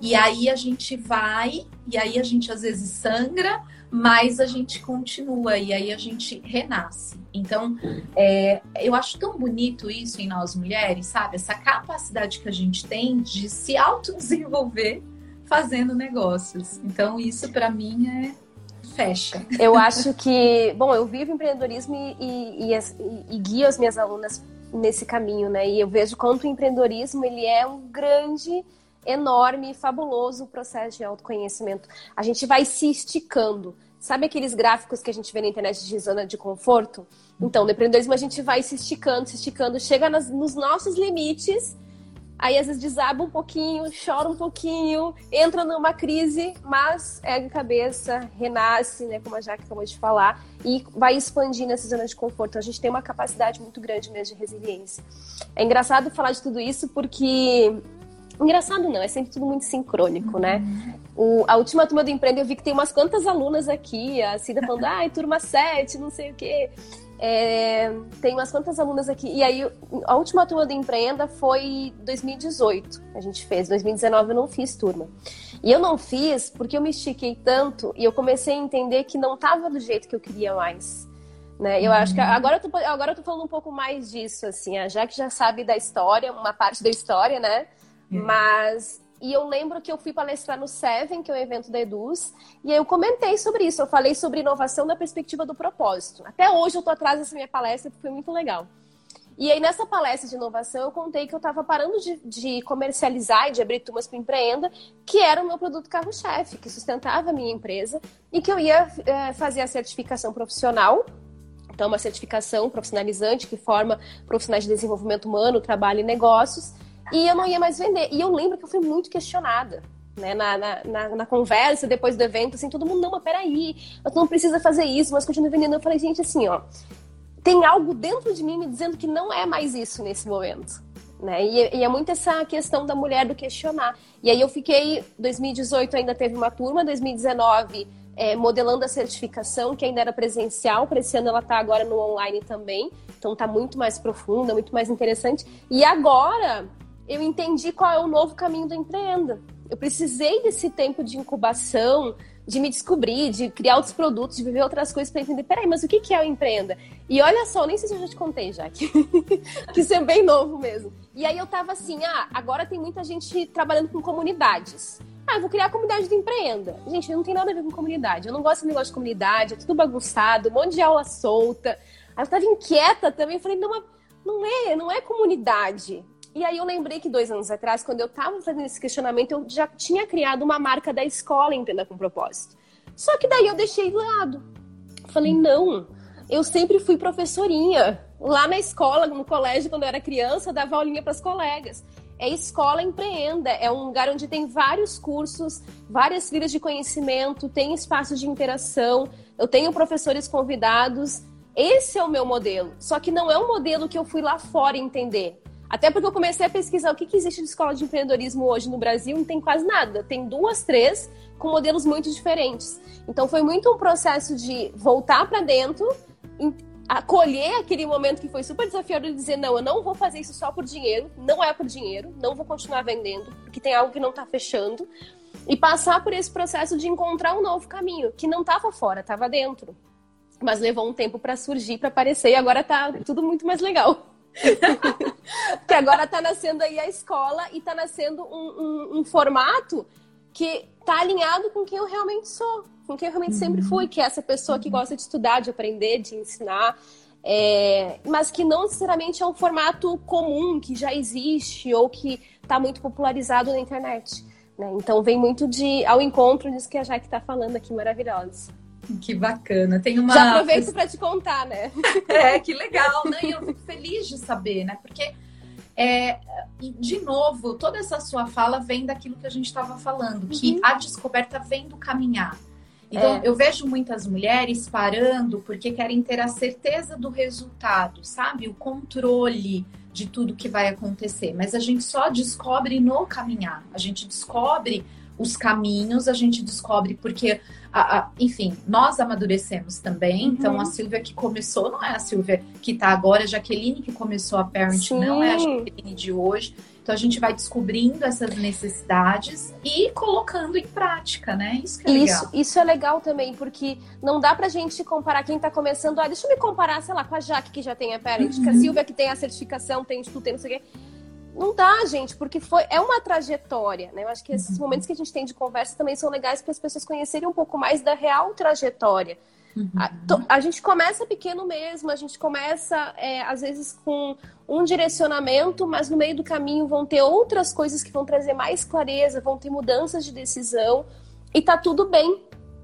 E aí a gente vai, e aí a gente às vezes sangra, mas a gente continua e aí a gente renasce. Então, é, eu acho tão bonito isso em nós mulheres, sabe? Essa capacidade que a gente tem de se autodesenvolver fazendo negócios. Então, isso para mim é fecha. Eu acho que, bom, eu vivo empreendedorismo e, e, e, e guio as minhas alunas nesse caminho, né? E eu vejo quanto o empreendedorismo ele é um grande enorme fabuloso processo de autoconhecimento. A gente vai se esticando. Sabe aqueles gráficos que a gente vê na internet de zona de conforto? Então, no empreendedorismo a gente vai se esticando, se esticando, chega nas, nos nossos limites, aí às vezes desaba um pouquinho, chora um pouquinho, entra numa crise, mas ergue a cabeça, renasce, né, como a Jaque acabou de falar, e vai expandindo essa zona de conforto. A gente tem uma capacidade muito grande mesmo de resiliência. É engraçado falar de tudo isso porque Engraçado não, é sempre tudo muito sincrônico, né? O, a última turma do Empreenda, eu vi que tem umas quantas alunas aqui, a Cida falando, ai, turma 7, não sei o quê. É, tem umas quantas alunas aqui. E aí, a última turma do Empreenda foi 2018, a gente fez. 2019 eu não fiz turma. E eu não fiz porque eu me estiquei tanto e eu comecei a entender que não estava do jeito que eu queria mais. Né? Eu uhum. acho que uhum. agora eu, tô, agora eu tô falando um pouco mais disso, assim, a Jaque já sabe da história, uma parte da história, né? É. Mas. E eu lembro que eu fui palestrar no Seven, que é o evento da Eduz, e aí eu comentei sobre isso. Eu falei sobre inovação da perspectiva do propósito. Até hoje eu tô atrás dessa minha palestra, porque foi muito legal. E aí, nessa palestra de inovação, eu contei que eu estava parando de, de, comercializar e de abrir turmas para empreenda, que era o meu produto carro-chefe, que sustentava a minha empresa, e que eu ia é, fazer a certificação profissional. Então, uma certificação profissionalizante que forma profissionais de desenvolvimento humano, trabalho e negócios. E eu não ia mais vender. E eu lembro que eu fui muito questionada. Né, na, na, na, conversa, depois do evento, assim, todo mundo, não, mas peraí, você não precisa fazer isso, mas continua vendendo. Eu falei, gente, assim, ó, tem algo dentro de mim me dizendo que não é mais isso nesse momento. Né? E, e, é muito essa questão da mulher do questionar. E aí eu fiquei, 2018 ainda teve uma turma, 2019 é, modelando a certificação, que ainda era presencial, para esse ano ela está agora no online também, então está muito mais profunda, muito mais interessante. E agora eu entendi qual é o novo caminho do empreenda. Eu precisei desse tempo de incubação, de me descobrir, de criar outros produtos, de viver outras coisas para entender, peraí, mas o que, é o empreenda? E olha só, nem sei se eu já te contei, já, que, isso é bem novo mesmo. E aí eu tava assim, ah, agora tem muita gente trabalhando com comunidades. Ah, eu vou criar a comunidade do empreenda. Gente, não tem nada a ver com comunidade. Eu não gosto de negócio de comunidade, é tudo bagunçado, um monte de aula solta. Aí eu tava inquieta também, falei, não, não é, não é comunidade. E aí eu lembrei que dois anos atrás, quando eu estava fazendo esse questionamento, eu já tinha criado uma marca da escola Entenda com Propósito. Só que daí eu deixei de lado. Falei, não, eu sempre fui professorinha. Lá na escola, no colégio, quando eu era criança, eu dava aulinha para as colegas. É Escola Empreenda, é um lugar onde tem vários cursos, várias vidas de conhecimento, tem espaços de interação, eu tenho professores convidados. Esse é o meu modelo. Só que não é um modelo que eu fui lá fora entender. Até porque eu comecei a pesquisar o que, que existe de escola de empreendedorismo hoje no Brasil, não tem quase nada. Tem duas, três, com modelos muito diferentes. Então foi muito um processo de voltar para dentro, acolher aquele momento que foi super desafiador e dizer: não, eu não vou fazer isso só por dinheiro, não é por dinheiro, não vou continuar vendendo, porque tem algo que não está fechando. E passar por esse processo de encontrar um novo caminho, que não estava fora, estava dentro. Mas levou um tempo para surgir, para aparecer, e agora está tudo muito mais legal. que agora está nascendo aí a escola e está nascendo um, um, um, formato que está alinhado com quem eu realmente sou, com quem eu realmente uhum. sempre fui, que é essa pessoa que gosta de estudar, de aprender, de ensinar, é, mas que não necessariamente é um formato comum que já existe ou que está muito popularizado na internet. Né? Então vem muito de ao encontro disso que a Jaque está falando aqui, maravilhosa. Que bacana. Tem uma. Já aproveito para te contar, né? é, que legal, né? E eu fico feliz de saber, né? Porque, é, de novo, toda essa sua fala vem daquilo que a gente estava falando, que uhum. a descoberta vem do caminhar. Então, é. eu vejo muitas mulheres parando porque querem ter a certeza do resultado, sabe? O controle de tudo que vai acontecer. Mas a gente só descobre no caminhar. A gente descobre os caminhos, a gente descobre porque, a, a, enfim, nós amadurecemos também. Uhum. Então, a Silvia que começou não é a Silvia que está agora, a Jaqueline que começou a Parent Sim. não é a Jaqueline de hoje. Então, a gente vai descobrindo essas necessidades e colocando em prática, né? Isso que é legal. Isso, isso é legal também, porque não dá pra gente comparar quem tá começando. Ah, deixa eu me comparar, sei lá, com a Jaque que já tem a Parent, uhum. com a Silvia que tem a certificação, tem estudo, tem não sei o quê não dá, gente, porque foi é uma trajetória, né? Eu acho que esses momentos que a gente tem de conversa também são legais para as pessoas conhecerem um pouco mais da real trajetória. Uhum. A, to, a, gente começa pequeno mesmo, a gente começa é, às vezes com um direcionamento, mas no meio do caminho vão ter outras coisas que vão trazer mais clareza, vão ter mudanças de decisão e tá tudo bem.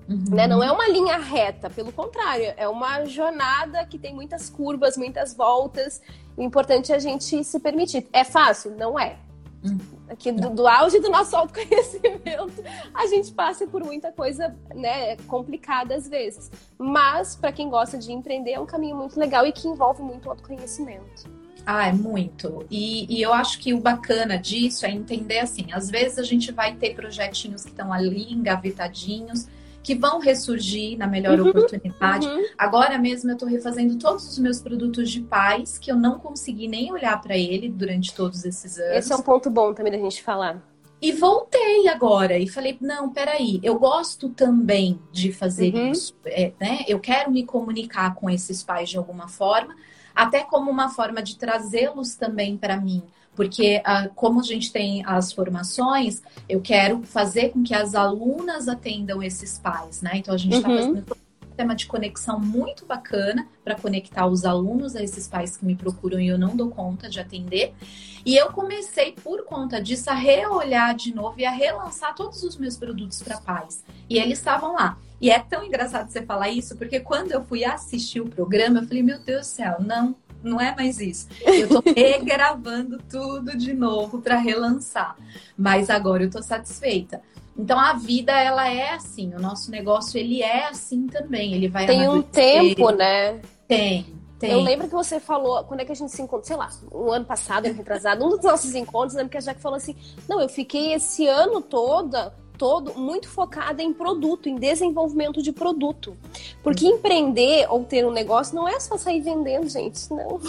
Uhum. Né? Não é uma linha reta, pelo contrário, é uma jornada que tem muitas curvas, muitas voltas. O importante é a gente se permitir. É fácil? Não é. Uhum. Aqui do, do, auge do nosso autoconhecimento, a gente passa por muita coisa né, complicada às vezes. Mas, para quem gosta de empreender, é um caminho muito legal e que envolve muito autoconhecimento. Ah, é muito. E, e, eu acho que o bacana disso é entender assim: às vezes a gente vai ter projetinhos que estão ali engavetadinhos que vão ressurgir na melhor uhum, oportunidade. Uhum. Agora mesmo eu estou refazendo todos os meus produtos de paz que eu não consegui nem olhar para ele durante todos esses anos. Esse é um ponto bom também da gente falar. E voltei agora e falei: não, peraí, eu gosto também de fazer uhum. isso. É, né? Eu quero me comunicar com esses pais de alguma forma, até como uma forma de trazê-los também para mim. Porque, ah, como a gente tem as formações, eu quero fazer com que as alunas atendam esses pais, né? Então, a gente está uhum. fazendo um sistema de conexão muito bacana para conectar os alunos a esses pais que me procuram e eu não dou conta de atender. E eu comecei, por conta disso, a reolhar de novo e a relançar todos os meus produtos para pais. E eles estavam lá. E é tão engraçado você falar isso, porque quando eu fui assistir o programa, eu falei, meu Deus do céu, não, não é mais isso. Eu tô regravando tudo de novo para relançar. Mas agora eu tô satisfeita. Então a vida ela é assim, o nosso negócio ele é assim também, ele vai Tem um tempo, né? Tem. Tem. Eu lembro que você falou, quando é que a gente se encontrou, sei lá, um ano passado, ano retrasado, um dos nossos encontros, lembro que a Jaque falou assim: não, eu fiquei esse ano todo todo muito focada em produto, em desenvolvimento de produto. Porque empreender ou ter um negócio não é só sair vendendo, gente, não.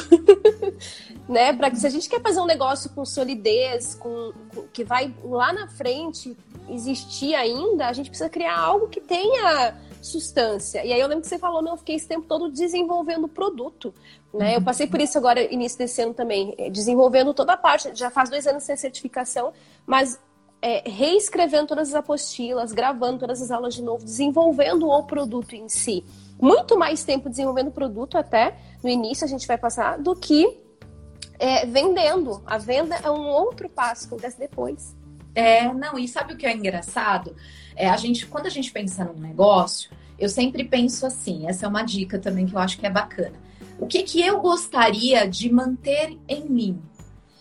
né? Para se a gente quer fazer um negócio com solidez, com, com, que vai lá na frente existir ainda, a gente precisa criar algo que tenha substância. E aí eu lembro que você falou, não, eu fiquei esse tempo todo desenvolvendo produto. Né? Eu passei por isso agora, início desse ano também, eh, desenvolvendo toda a parte. Já faz dois anos sem certificação, mas é, reescrevendo todas as apostilas, gravando todas as aulas de novo, desenvolvendo o produto em si. Muito mais tempo desenvolvendo o produto até, no início a gente vai passar, do que é, vendendo. A venda é um outro passo que acontece depois. É, não, e sabe o que é engraçado? É, a gente, quando a gente pensa num negócio, eu sempre penso assim, essa é uma dica também que eu acho que é bacana. O que, que eu gostaria de manter em mim?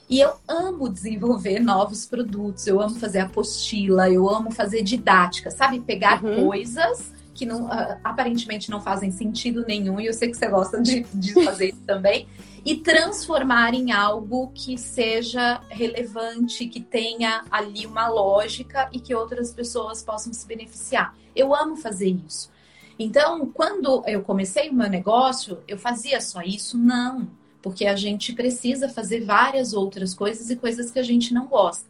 E eu amo desenvolver novos produtos, eu amo fazer apostila, eu amo fazer didática, sabe? Pegar uhum. coisas que não, uh, aparentemente não fazem sentido nenhum, e eu sei que você gosta de, de fazer isso também, e transformar em algo que seja relevante, que tenha ali uma lógica e que outras pessoas possam se beneficiar. Eu amo fazer isso. Então, quando eu comecei o meu negócio, eu fazia só isso? Não porque a gente precisa fazer várias outras coisas e coisas que a gente não gosta.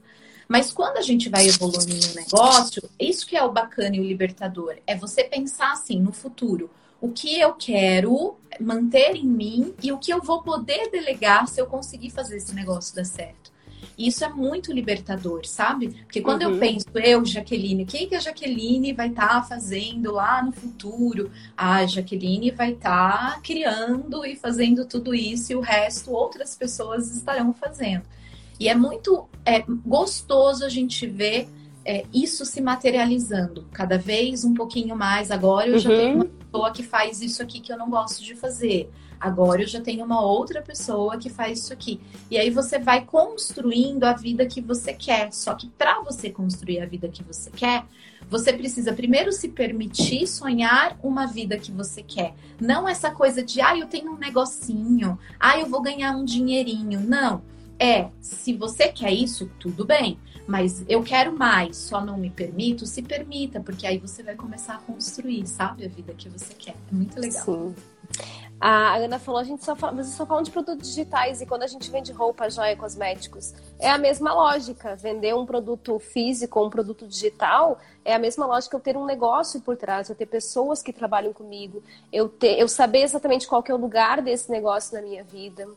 Mas quando a gente vai evoluindo no negócio, isso que é o bacana e o libertador, é você pensar assim no futuro, o que eu quero manter em mim e o que eu vou poder delegar se eu conseguir fazer esse negócio dar certo. Isso é muito libertador, sabe? Porque quando uhum. eu penso, eu, Jaqueline, o que, que a Jaqueline vai estar tá fazendo lá no futuro? A Jaqueline vai estar tá criando e fazendo tudo isso e o resto outras pessoas estarão fazendo. E é muito é, gostoso a gente ver é, isso se materializando cada vez um pouquinho mais. Agora eu uhum. já tenho uma pessoa que faz isso aqui que eu não gosto de fazer. Agora eu já tenho uma outra pessoa que faz isso aqui. E aí você vai construindo a vida que você quer. Só que para você construir a vida que você quer, você precisa primeiro se permitir sonhar uma vida que você quer. Não essa coisa de, ah, eu tenho um negocinho, ah, eu vou ganhar um dinheirinho. Não. É, se você quer isso, tudo bem. Mas eu quero mais, só não me permito, se permita, porque aí você vai começar a construir, sabe, a vida que você quer. É muito legal. Sim. A Ana falou, a gente só fala, vocês só falam de produtos digitais e quando a gente vende roupa, joia, cosméticos, é a mesma lógica. Vender um produto físico ou um produto digital é a mesma lógica eu ter um negócio por trás, eu ter pessoas que trabalham comigo, eu ter, eu saber exatamente qual é o lugar desse negócio na minha vida.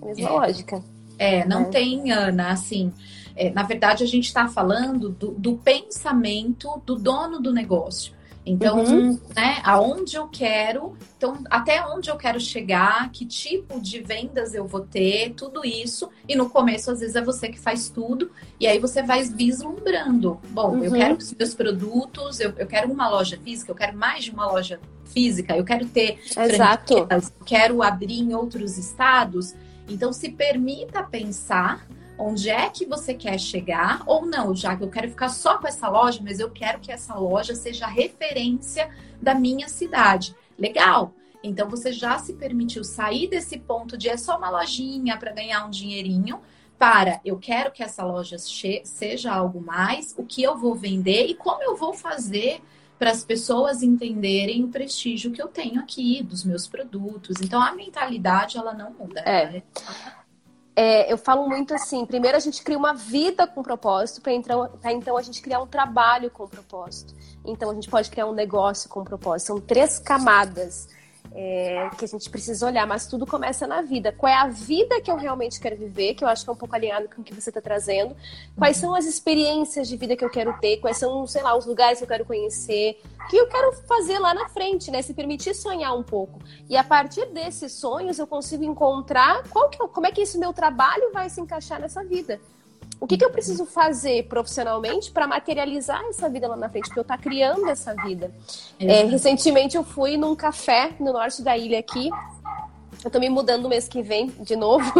É a mesma é. lógica. É, não é. tem, Ana, assim. É, na verdade, a gente está falando do, do pensamento do dono do negócio. Então, uhum. né, aonde eu quero, então até onde eu quero chegar, que tipo de vendas eu vou ter, tudo isso. E no começo, às vezes, é você que faz tudo, e aí você vai vislumbrando. Bom, uhum. eu quero os meus produtos, eu, eu quero uma loja física, eu quero mais de uma loja física, eu quero ter Exato. eu quero abrir em outros estados. Então, se permita pensar onde é que você quer chegar, ou não, já que eu quero ficar só com essa loja, mas eu quero que essa loja seja referência da minha cidade. Legal! Então você já se permitiu sair desse ponto de é só uma lojinha para ganhar um dinheirinho, para eu quero que essa loja seja algo mais, o que eu vou vender e como eu vou fazer para as pessoas entenderem o prestígio que eu tenho aqui dos meus produtos. Então a mentalidade ela não muda. É. Né? é, eu falo muito assim: primeiro a gente cria uma vida com propósito, para então, então a gente criar um trabalho com propósito. Então a gente pode criar um negócio com propósito. São três camadas é, que a gente precisa olhar, mas tudo começa na vida. Qual é a vida que eu realmente quero viver, que eu acho que é um pouco alinhado com o que você está trazendo? Quais são as experiências de vida que eu quero ter? Quais são, sei lá, os lugares que eu quero conhecer? Que eu quero fazer lá na frente, né? Se permitir sonhar um pouco. E a partir desses sonhos eu consigo encontrar qual que, como é que esse meu trabalho vai se encaixar nessa vida o que, que eu preciso fazer profissionalmente para materializar essa vida lá na frente? Porque eu estou tá criando essa vida. É, recentemente eu fui num café no norte da ilha aqui. Eu tô me mudando no mês que vem de novo.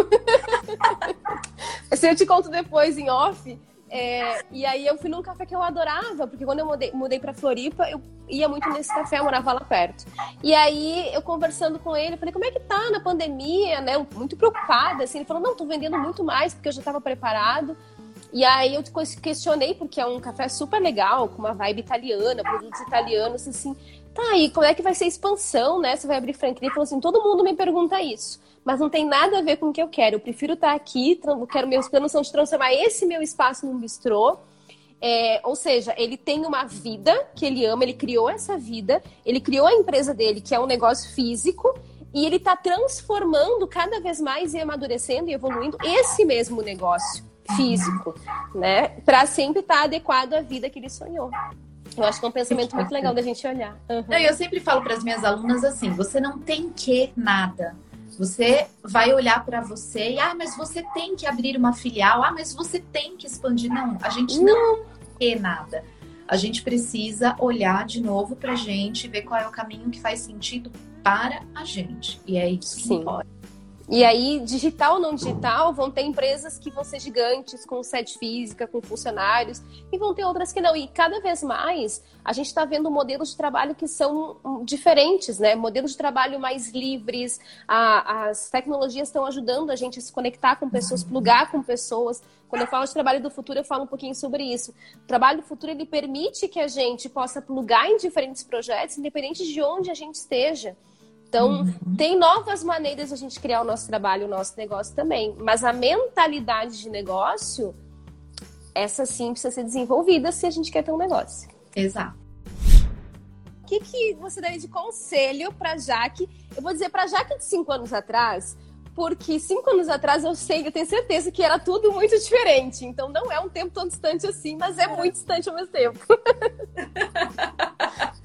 Assim, eu te conto depois em off. É, e aí eu fui num café que eu adorava, porque quando eu mudei, mudei pra Floripa, eu ia muito nesse café, eu morava lá perto. E aí eu conversando com ele, falei, como é que tá na pandemia, né? Muito preocupada, assim. Ele falou, não, tô vendendo muito mais, porque eu já tava preparado. E aí eu questionei, porque é um café super legal, com uma vibe italiana, produtos italianos, assim. Tá, e como é que vai ser a expansão, né? Você vai abrir franquia? Ele falou assim, todo mundo me pergunta isso mas não tem nada a ver com o que eu quero. Eu prefiro estar aqui, quero meus planos são de transformar esse meu espaço num bistrô É, ou seja, ele tem uma vida que ele ama, ele criou essa vida, ele criou a empresa dele, que é um negócio físico, e ele está transformando cada vez mais e amadurecendo e evoluindo esse mesmo negócio físico, né? Para sempre estar tá adequado à vida que ele sonhou. Eu acho que é um pensamento muito legal da gente olhar. Uhum. eu sempre falo para as minhas alunas assim: você não tem que nada. Você vai olhar para você e, ah, mas você tem que abrir uma filial, ah, mas você tem que expandir. Não, a gente não tem nada. A gente precisa olhar de novo para a gente, ver qual é o caminho que faz sentido para a gente. E é isso Sim. que importa. E aí, digital ou não digital, vão ter empresas que vão ser gigantes, com sede física, com funcionários, e vão ter outras que não. E cada vez mais a gente está vendo modelos de trabalho que são hum, diferentes, né? Modelos de trabalho mais livres, a, as tecnologias estão ajudando a gente a se conectar com pessoas, plugar com pessoas. Quando eu falo de trabalho do futuro, eu falo um pouquinho sobre isso. O trabalho do futuro ele permite que a gente possa plugar em diferentes projetos, independente de onde a gente esteja. Então, uhum. tem novas maneiras de a gente criar o nosso trabalho, o nosso negócio também. Mas a mentalidade de negócio, essa sim precisa ser desenvolvida se a gente quer ter um negócio. Exato. O que, que você daria de conselho para Jaque? Eu vou dizer para Jaque de cinco anos atrás, porque cinco anos atrás eu sei, eu tenho certeza que era tudo muito diferente. Então não é um tempo tão distante assim, mas é muito distante ao mesmo tempo.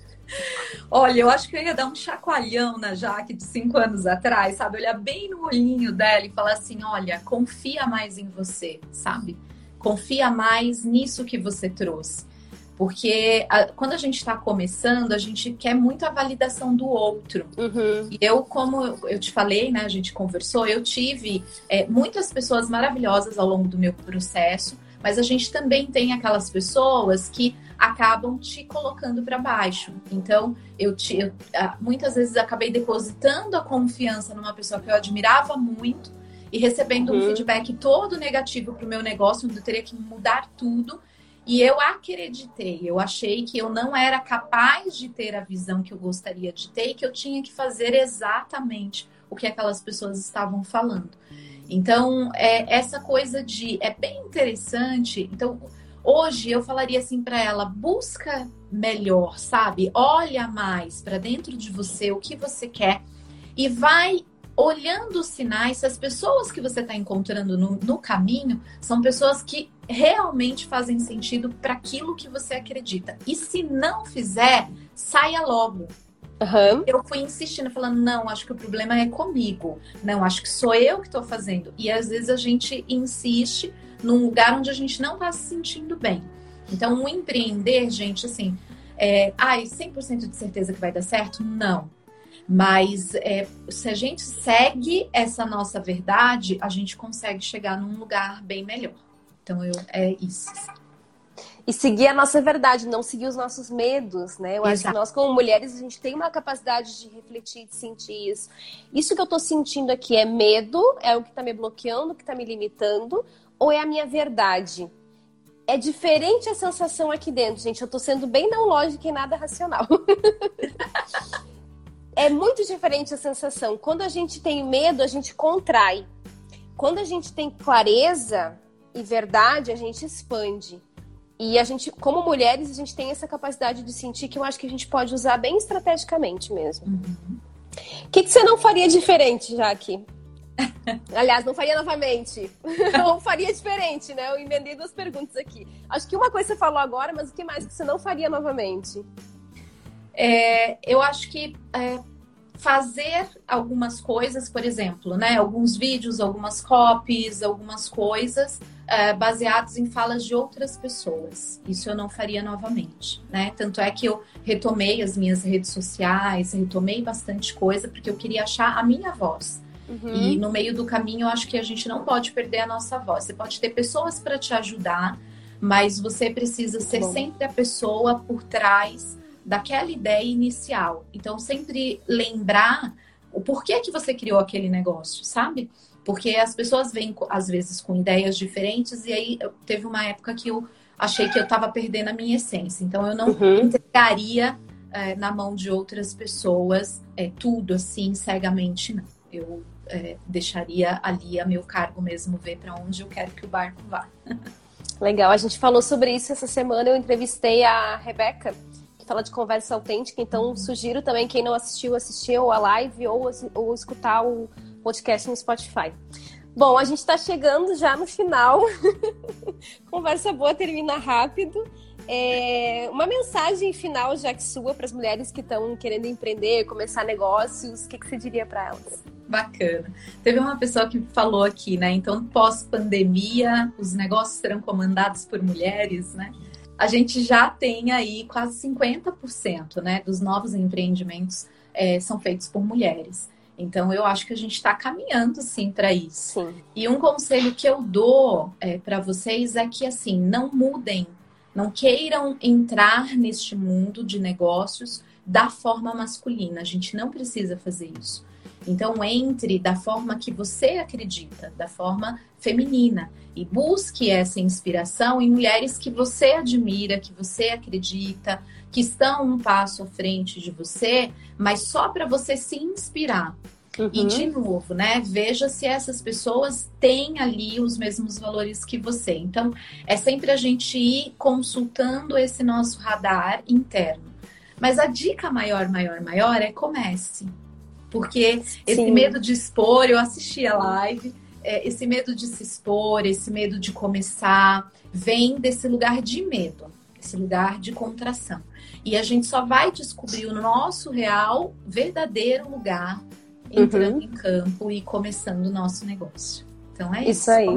Olha, eu acho que eu ia dar um chacoalhão na Jaque de cinco anos atrás, sabe? Olhar bem no olhinho dela e falar assim: olha, confia mais em você, sabe? Confia mais nisso que você trouxe. Porque a, quando a gente está começando, a gente quer muito a validação do outro. Uhum. E eu, como eu te falei, né? A gente conversou, eu tive é, muitas pessoas maravilhosas ao longo do meu processo, mas a gente também tem aquelas pessoas que acabam te colocando para baixo. Então, eu, te, eu muitas vezes acabei depositando a confiança numa pessoa que eu admirava muito e recebendo uhum. um feedback todo negativo para o meu negócio, onde eu teria que mudar tudo. E eu acreditei, eu achei que eu não era capaz de ter a visão que eu gostaria de ter e que eu tinha que fazer exatamente o que aquelas pessoas estavam falando. Então, é, essa coisa de. É bem interessante. Então, Hoje eu falaria assim para ela: busca melhor, sabe? Olha mais para dentro de você o que você quer e vai olhando os sinais. Se as pessoas que você está encontrando no, no, caminho são pessoas que realmente fazem sentido para aquilo que você acredita. E se não fizer, saia logo. Uhum. Eu fui insistindo, falando, não, acho que o problema é comigo. Não, acho que sou eu que estou fazendo. E às vezes a gente insiste num lugar onde a gente não está se sentindo bem. Então, o empreender, gente, assim, é, ai, 100% de certeza que vai dar certo? Não. Mas é, se a gente segue essa nossa verdade, a gente consegue chegar num lugar bem melhor. Então, eu, é isso. E seguir a nossa verdade, não seguir os nossos medos, né? Eu Exato. acho que nós, como mulheres, a gente tem uma capacidade de refletir, de sentir isso. Isso que eu tô sentindo aqui é medo, é o que tá me bloqueando, o que tá me limitando, ou é a minha verdade? É diferente a sensação aqui dentro, gente. Eu tô sendo bem não lógica e nada racional. é muito diferente a sensação. Quando a gente tem medo, a gente contrai. Quando a gente tem clareza e verdade, a gente expande. E a gente, como mulheres, a gente tem essa capacidade de sentir que eu acho que a gente pode usar bem estrategicamente mesmo. O uhum. que, que você não faria diferente, Jaque? Aliás, não faria novamente. Ou faria diferente, né? Eu emendei duas perguntas aqui. Acho que uma coisa você falou agora, mas o que mais que você não faria novamente? É, eu acho que é, fazer algumas coisas, por exemplo, né? Alguns vídeos, algumas copies, algumas coisas é, baseados em falas de outras pessoas. Isso eu não faria novamente, né? Tanto é que eu retomei as minhas redes sociais, retomei bastante coisa, porque eu queria achar a minha voz. Uhum. E no meio do caminho, eu acho que a gente não pode perder a nossa voz. Você pode ter pessoas para te ajudar, mas você precisa ser Bom. sempre a pessoa por trás daquela ideia inicial. Então, sempre lembrar o porquê que você criou aquele negócio, sabe? Porque as pessoas vêm, às vezes, com ideias diferentes, e aí teve uma época que eu achei que eu estava perdendo a minha essência. Então, eu não uhum. entregaria é, na mão de outras pessoas é, tudo assim, cegamente, não. Eu é, deixaria ali a meu cargo mesmo ver para onde eu quero que o barco vá. Legal, a gente falou sobre isso essa semana. Eu entrevistei a Rebeca, que fala de conversa autêntica. Então, sugiro também quem não assistiu, assistir ou a live ou, ou escutar o podcast no Spotify. Bom, a gente está chegando já no final. Conversa boa termina rápido. É, uma mensagem final, já que sua, para as mulheres que estão querendo empreender, começar negócios, o que, que você diria para elas? Bacana. Teve uma pessoa que falou aqui, né? Então, pós-pandemia, os negócios serão comandados por mulheres, né? A gente já tem aí quase 50% né, dos novos empreendimentos é, são feitos por mulheres. Então, eu acho que a gente está caminhando sim para isso. Sim. E um conselho que eu dou é, para vocês é que, assim, não mudem, não queiram entrar neste mundo de negócios da forma masculina. A gente não precisa fazer isso. Então, entre da forma que você acredita, da forma feminina, e busque essa inspiração em mulheres que você admira, que você acredita, que estão um passo à frente de você, mas só para você se inspirar. Uhum. E de novo, né? Veja se essas pessoas têm ali os mesmos valores que você. Então, é sempre a gente ir consultando esse nosso radar interno. Mas a dica maior, maior, maior é comece. Porque esse Sim. medo de expor, eu assisti a live, é, esse medo de se expor, esse medo de começar, vem desse lugar de medo, esse lugar de contração. E a gente só vai descobrir o nosso real, verdadeiro lugar entrando uhum. em campo e começando o nosso negócio. Então é isso. Isso aí.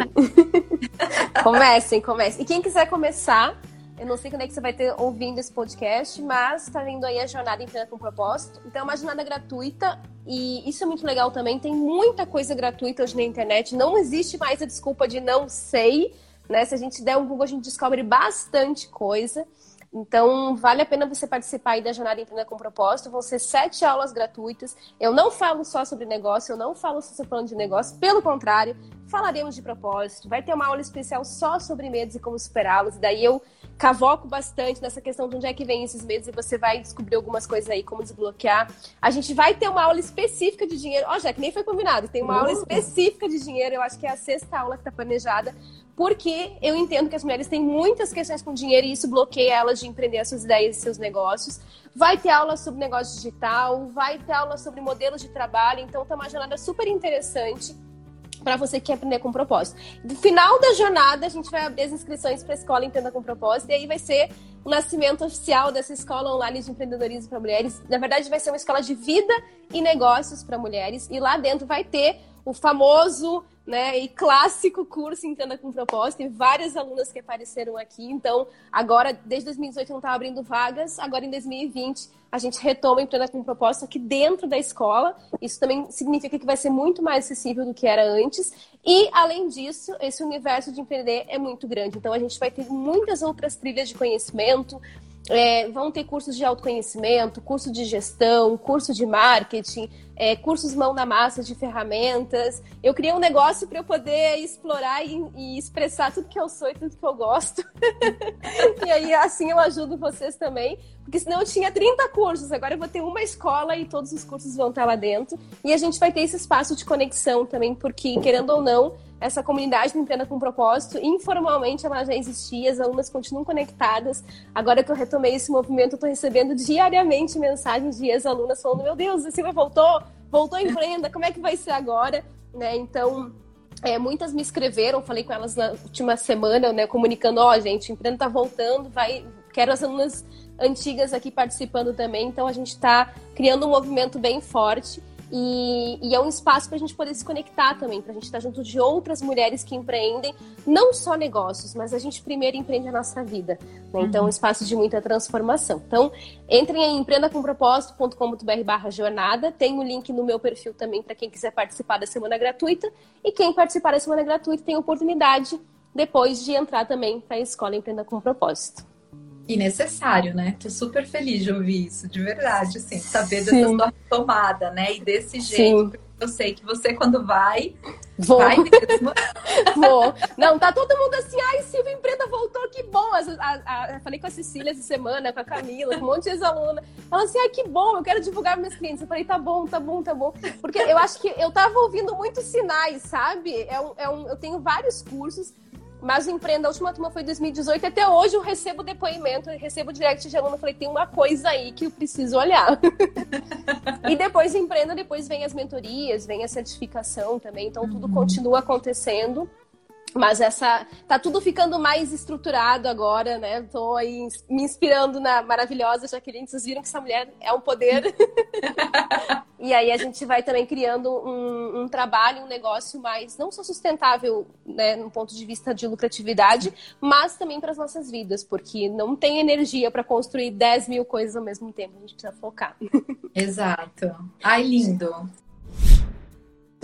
comecem, comecem. E quem quiser começar, eu não sei quando é que você vai ter ouvindo esse podcast, mas está vindo aí a jornada Empreenda com Propósito. Então é uma jornada gratuita e isso é muito legal também. Tem muita coisa gratuita hoje na internet. Não existe mais a desculpa de não sei. Né? Se a gente der um Google, a gente descobre bastante coisa. Então, vale a pena você participar aí da Jornada Empreenda com Propósito. Vão ser sete aulas gratuitas. Eu não falo só sobre negócio, eu não falo só sobre plano de negócio. Pelo contrário, falaremos de propósito. Vai ter uma aula especial só sobre medos e como superá-los. Daí eu cavoco bastante nessa questão de onde é que vem esses medos e você vai descobrir algumas coisas aí, como desbloquear. A gente vai ter uma aula específica de dinheiro. Ó, oh, já que nem foi combinado, tem uma aula específica de dinheiro, eu acho que é a sexta aula que está planejada, porque eu entendo que as mulheres têm muitas questões com dinheiro e isso bloqueia elas de empreender as suas ideias e seus negócios. Vai ter aula sobre negócio digital, vai ter aula sobre modelos de trabalho, então tá uma jornada super interessante para você que quer aprender com propósito. No final da jornada, a gente vai abrir as inscrições para a escola Entenda com Propósito, e aí vai ser o nascimento oficial dessa escola online de empreendedorismo para mulheres. Na verdade, vai ser uma escola de vida e negócios para mulheres, e lá dentro vai ter o famoso né, e clássico curso Entenda com Propósito. Tem várias alunas que apareceram aqui. Então, agora, desde 2018 não estava abrindo vagas, agora em 2020 a gente retoma Entenda com Propósito aqui dentro da escola. Isso também significa que vai ser muito mais acessível do que era antes. E, além disso, esse universo de empreender é muito grande. Então, a gente vai ter muitas outras trilhas de conhecimento, é, vão ter cursos de autoconhecimento, curso de gestão, curso de marketing, é, cursos mão na massa de ferramentas. Eu criei um negócio para eu poder explorar e, e, expressar tudo que eu sou e tudo que eu gosto. e aí, assim, eu ajudo vocês também. Porque senão eu tinha 30 cursos, agora eu vou ter uma escola e todos os cursos vão estar lá dentro. E a gente vai ter esse espaço de conexão também, porque, querendo ou não, essa comunidade do Empreenda com Propósito, informalmente ela já existia, as alunas continuam conectadas. Agora que eu retomei esse movimento, eu estou recebendo diariamente mensagens de ex-alunas falando: Meu Deus, a Silvia voltou, voltou Empreenda, como é que vai ser agora? Né? Então, é, muitas me escreveram, falei com elas na última semana, né, comunicando: Ó, oh, gente, Empreenda está voltando, vai, quero as alunas antigas aqui participando também. Então a gente está criando um movimento bem forte. E, e, é um espaço para a gente poder se conectar também, para a gente estar tá junto de outras mulheres que empreendem, não só negócios, mas a gente primeiro empreende a nossa vida. Né? Então, é um espaço de muita transformação. Então, entrem em empreendacompropósito.com.br barra jornada, tem o um link no meu perfil também para quem quiser participar da semana gratuita, e quem participar da semana gratuita tem oportunidade depois de entrar também para a escola Empreenda com Propósito. E necessário, né? Tô super feliz de ouvir isso, de verdade, assim, saber dessa sua tomada, né? E desse jeito, Sim. eu sei que você quando vai, Vou. vai mesmo. Vou. Não, tá todo mundo assim, ai, Silvia Emprenda voltou, que bom. A, a, a, falei com a Cecília essa semana, com a Camila, com um monte de ex-aluna. Ela assim, ai, que bom, eu quero divulgar meus clientes. Eu falei, tá bom, tá bom, tá bom. Porque eu acho que eu tava ouvindo muitos sinais, sabe? É um, é um, eu tenho vários cursos Mas o Empreenda, a última turma foi 2018. Até hoje eu recebo depoimento, eu recebo direct de aluno. Falei, tem uma coisa aí que eu preciso olhar. e depois Empreenda, depois vem as mentorias, vem a certificação também. Então tudo uhum. continua acontecendo. Mas essa tá tudo ficando mais estruturado agora, né? Tô aí me inspirando na maravilhosa Jaqueline. Vocês viram que essa mulher é um poder. e aí a gente vai também criando um, um, trabalho, um negócio mais não só sustentável, né, no ponto de vista de lucratividade, mas também para as nossas vidas, porque não tem energia para construir 10 mil coisas ao mesmo tempo. A gente precisa focar. Exato. Ai, lindo.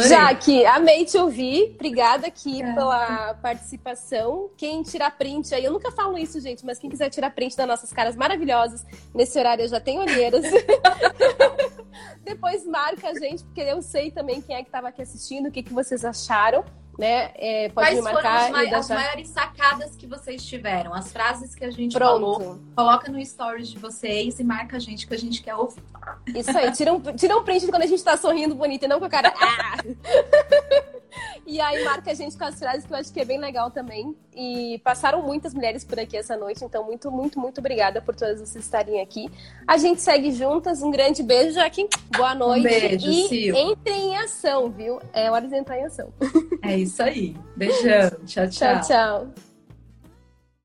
Jaque, amei te ouvir. Obrigada aqui é. pela participação. Quem tirar print aí, eu nunca falo isso, gente, mas quem quiser tirar print das nossas caras maravilhosas, nesse horário eu já tenho olheiras. Depois marca a gente, porque eu sei também quem é que estava aqui assistindo, o que, que vocês acharam né? É, pode Quais me marcar. Foram as, maiores sacadas que vocês tiveram? As frases que a gente Pronto. falou. Coloca no stories de vocês e marca a gente que a gente quer ouvir. Isso aí, tira um, tira um print quando a gente tá sorrindo bonito e não com a cara. Ah! e aí marca a gente com as frases que eu acho que é bem legal também. E passaram muitas mulheres por aqui essa noite, então muito, muito, muito obrigada por todas vocês estarem aqui. A gente segue juntas. Um grande beijo, aqui. Boa noite. Um beijo, e Sil. entrem em ação, viu? É hora de entrar em ação. É isso aí. Beijão. Tchau, tchau. Tchau, tchau.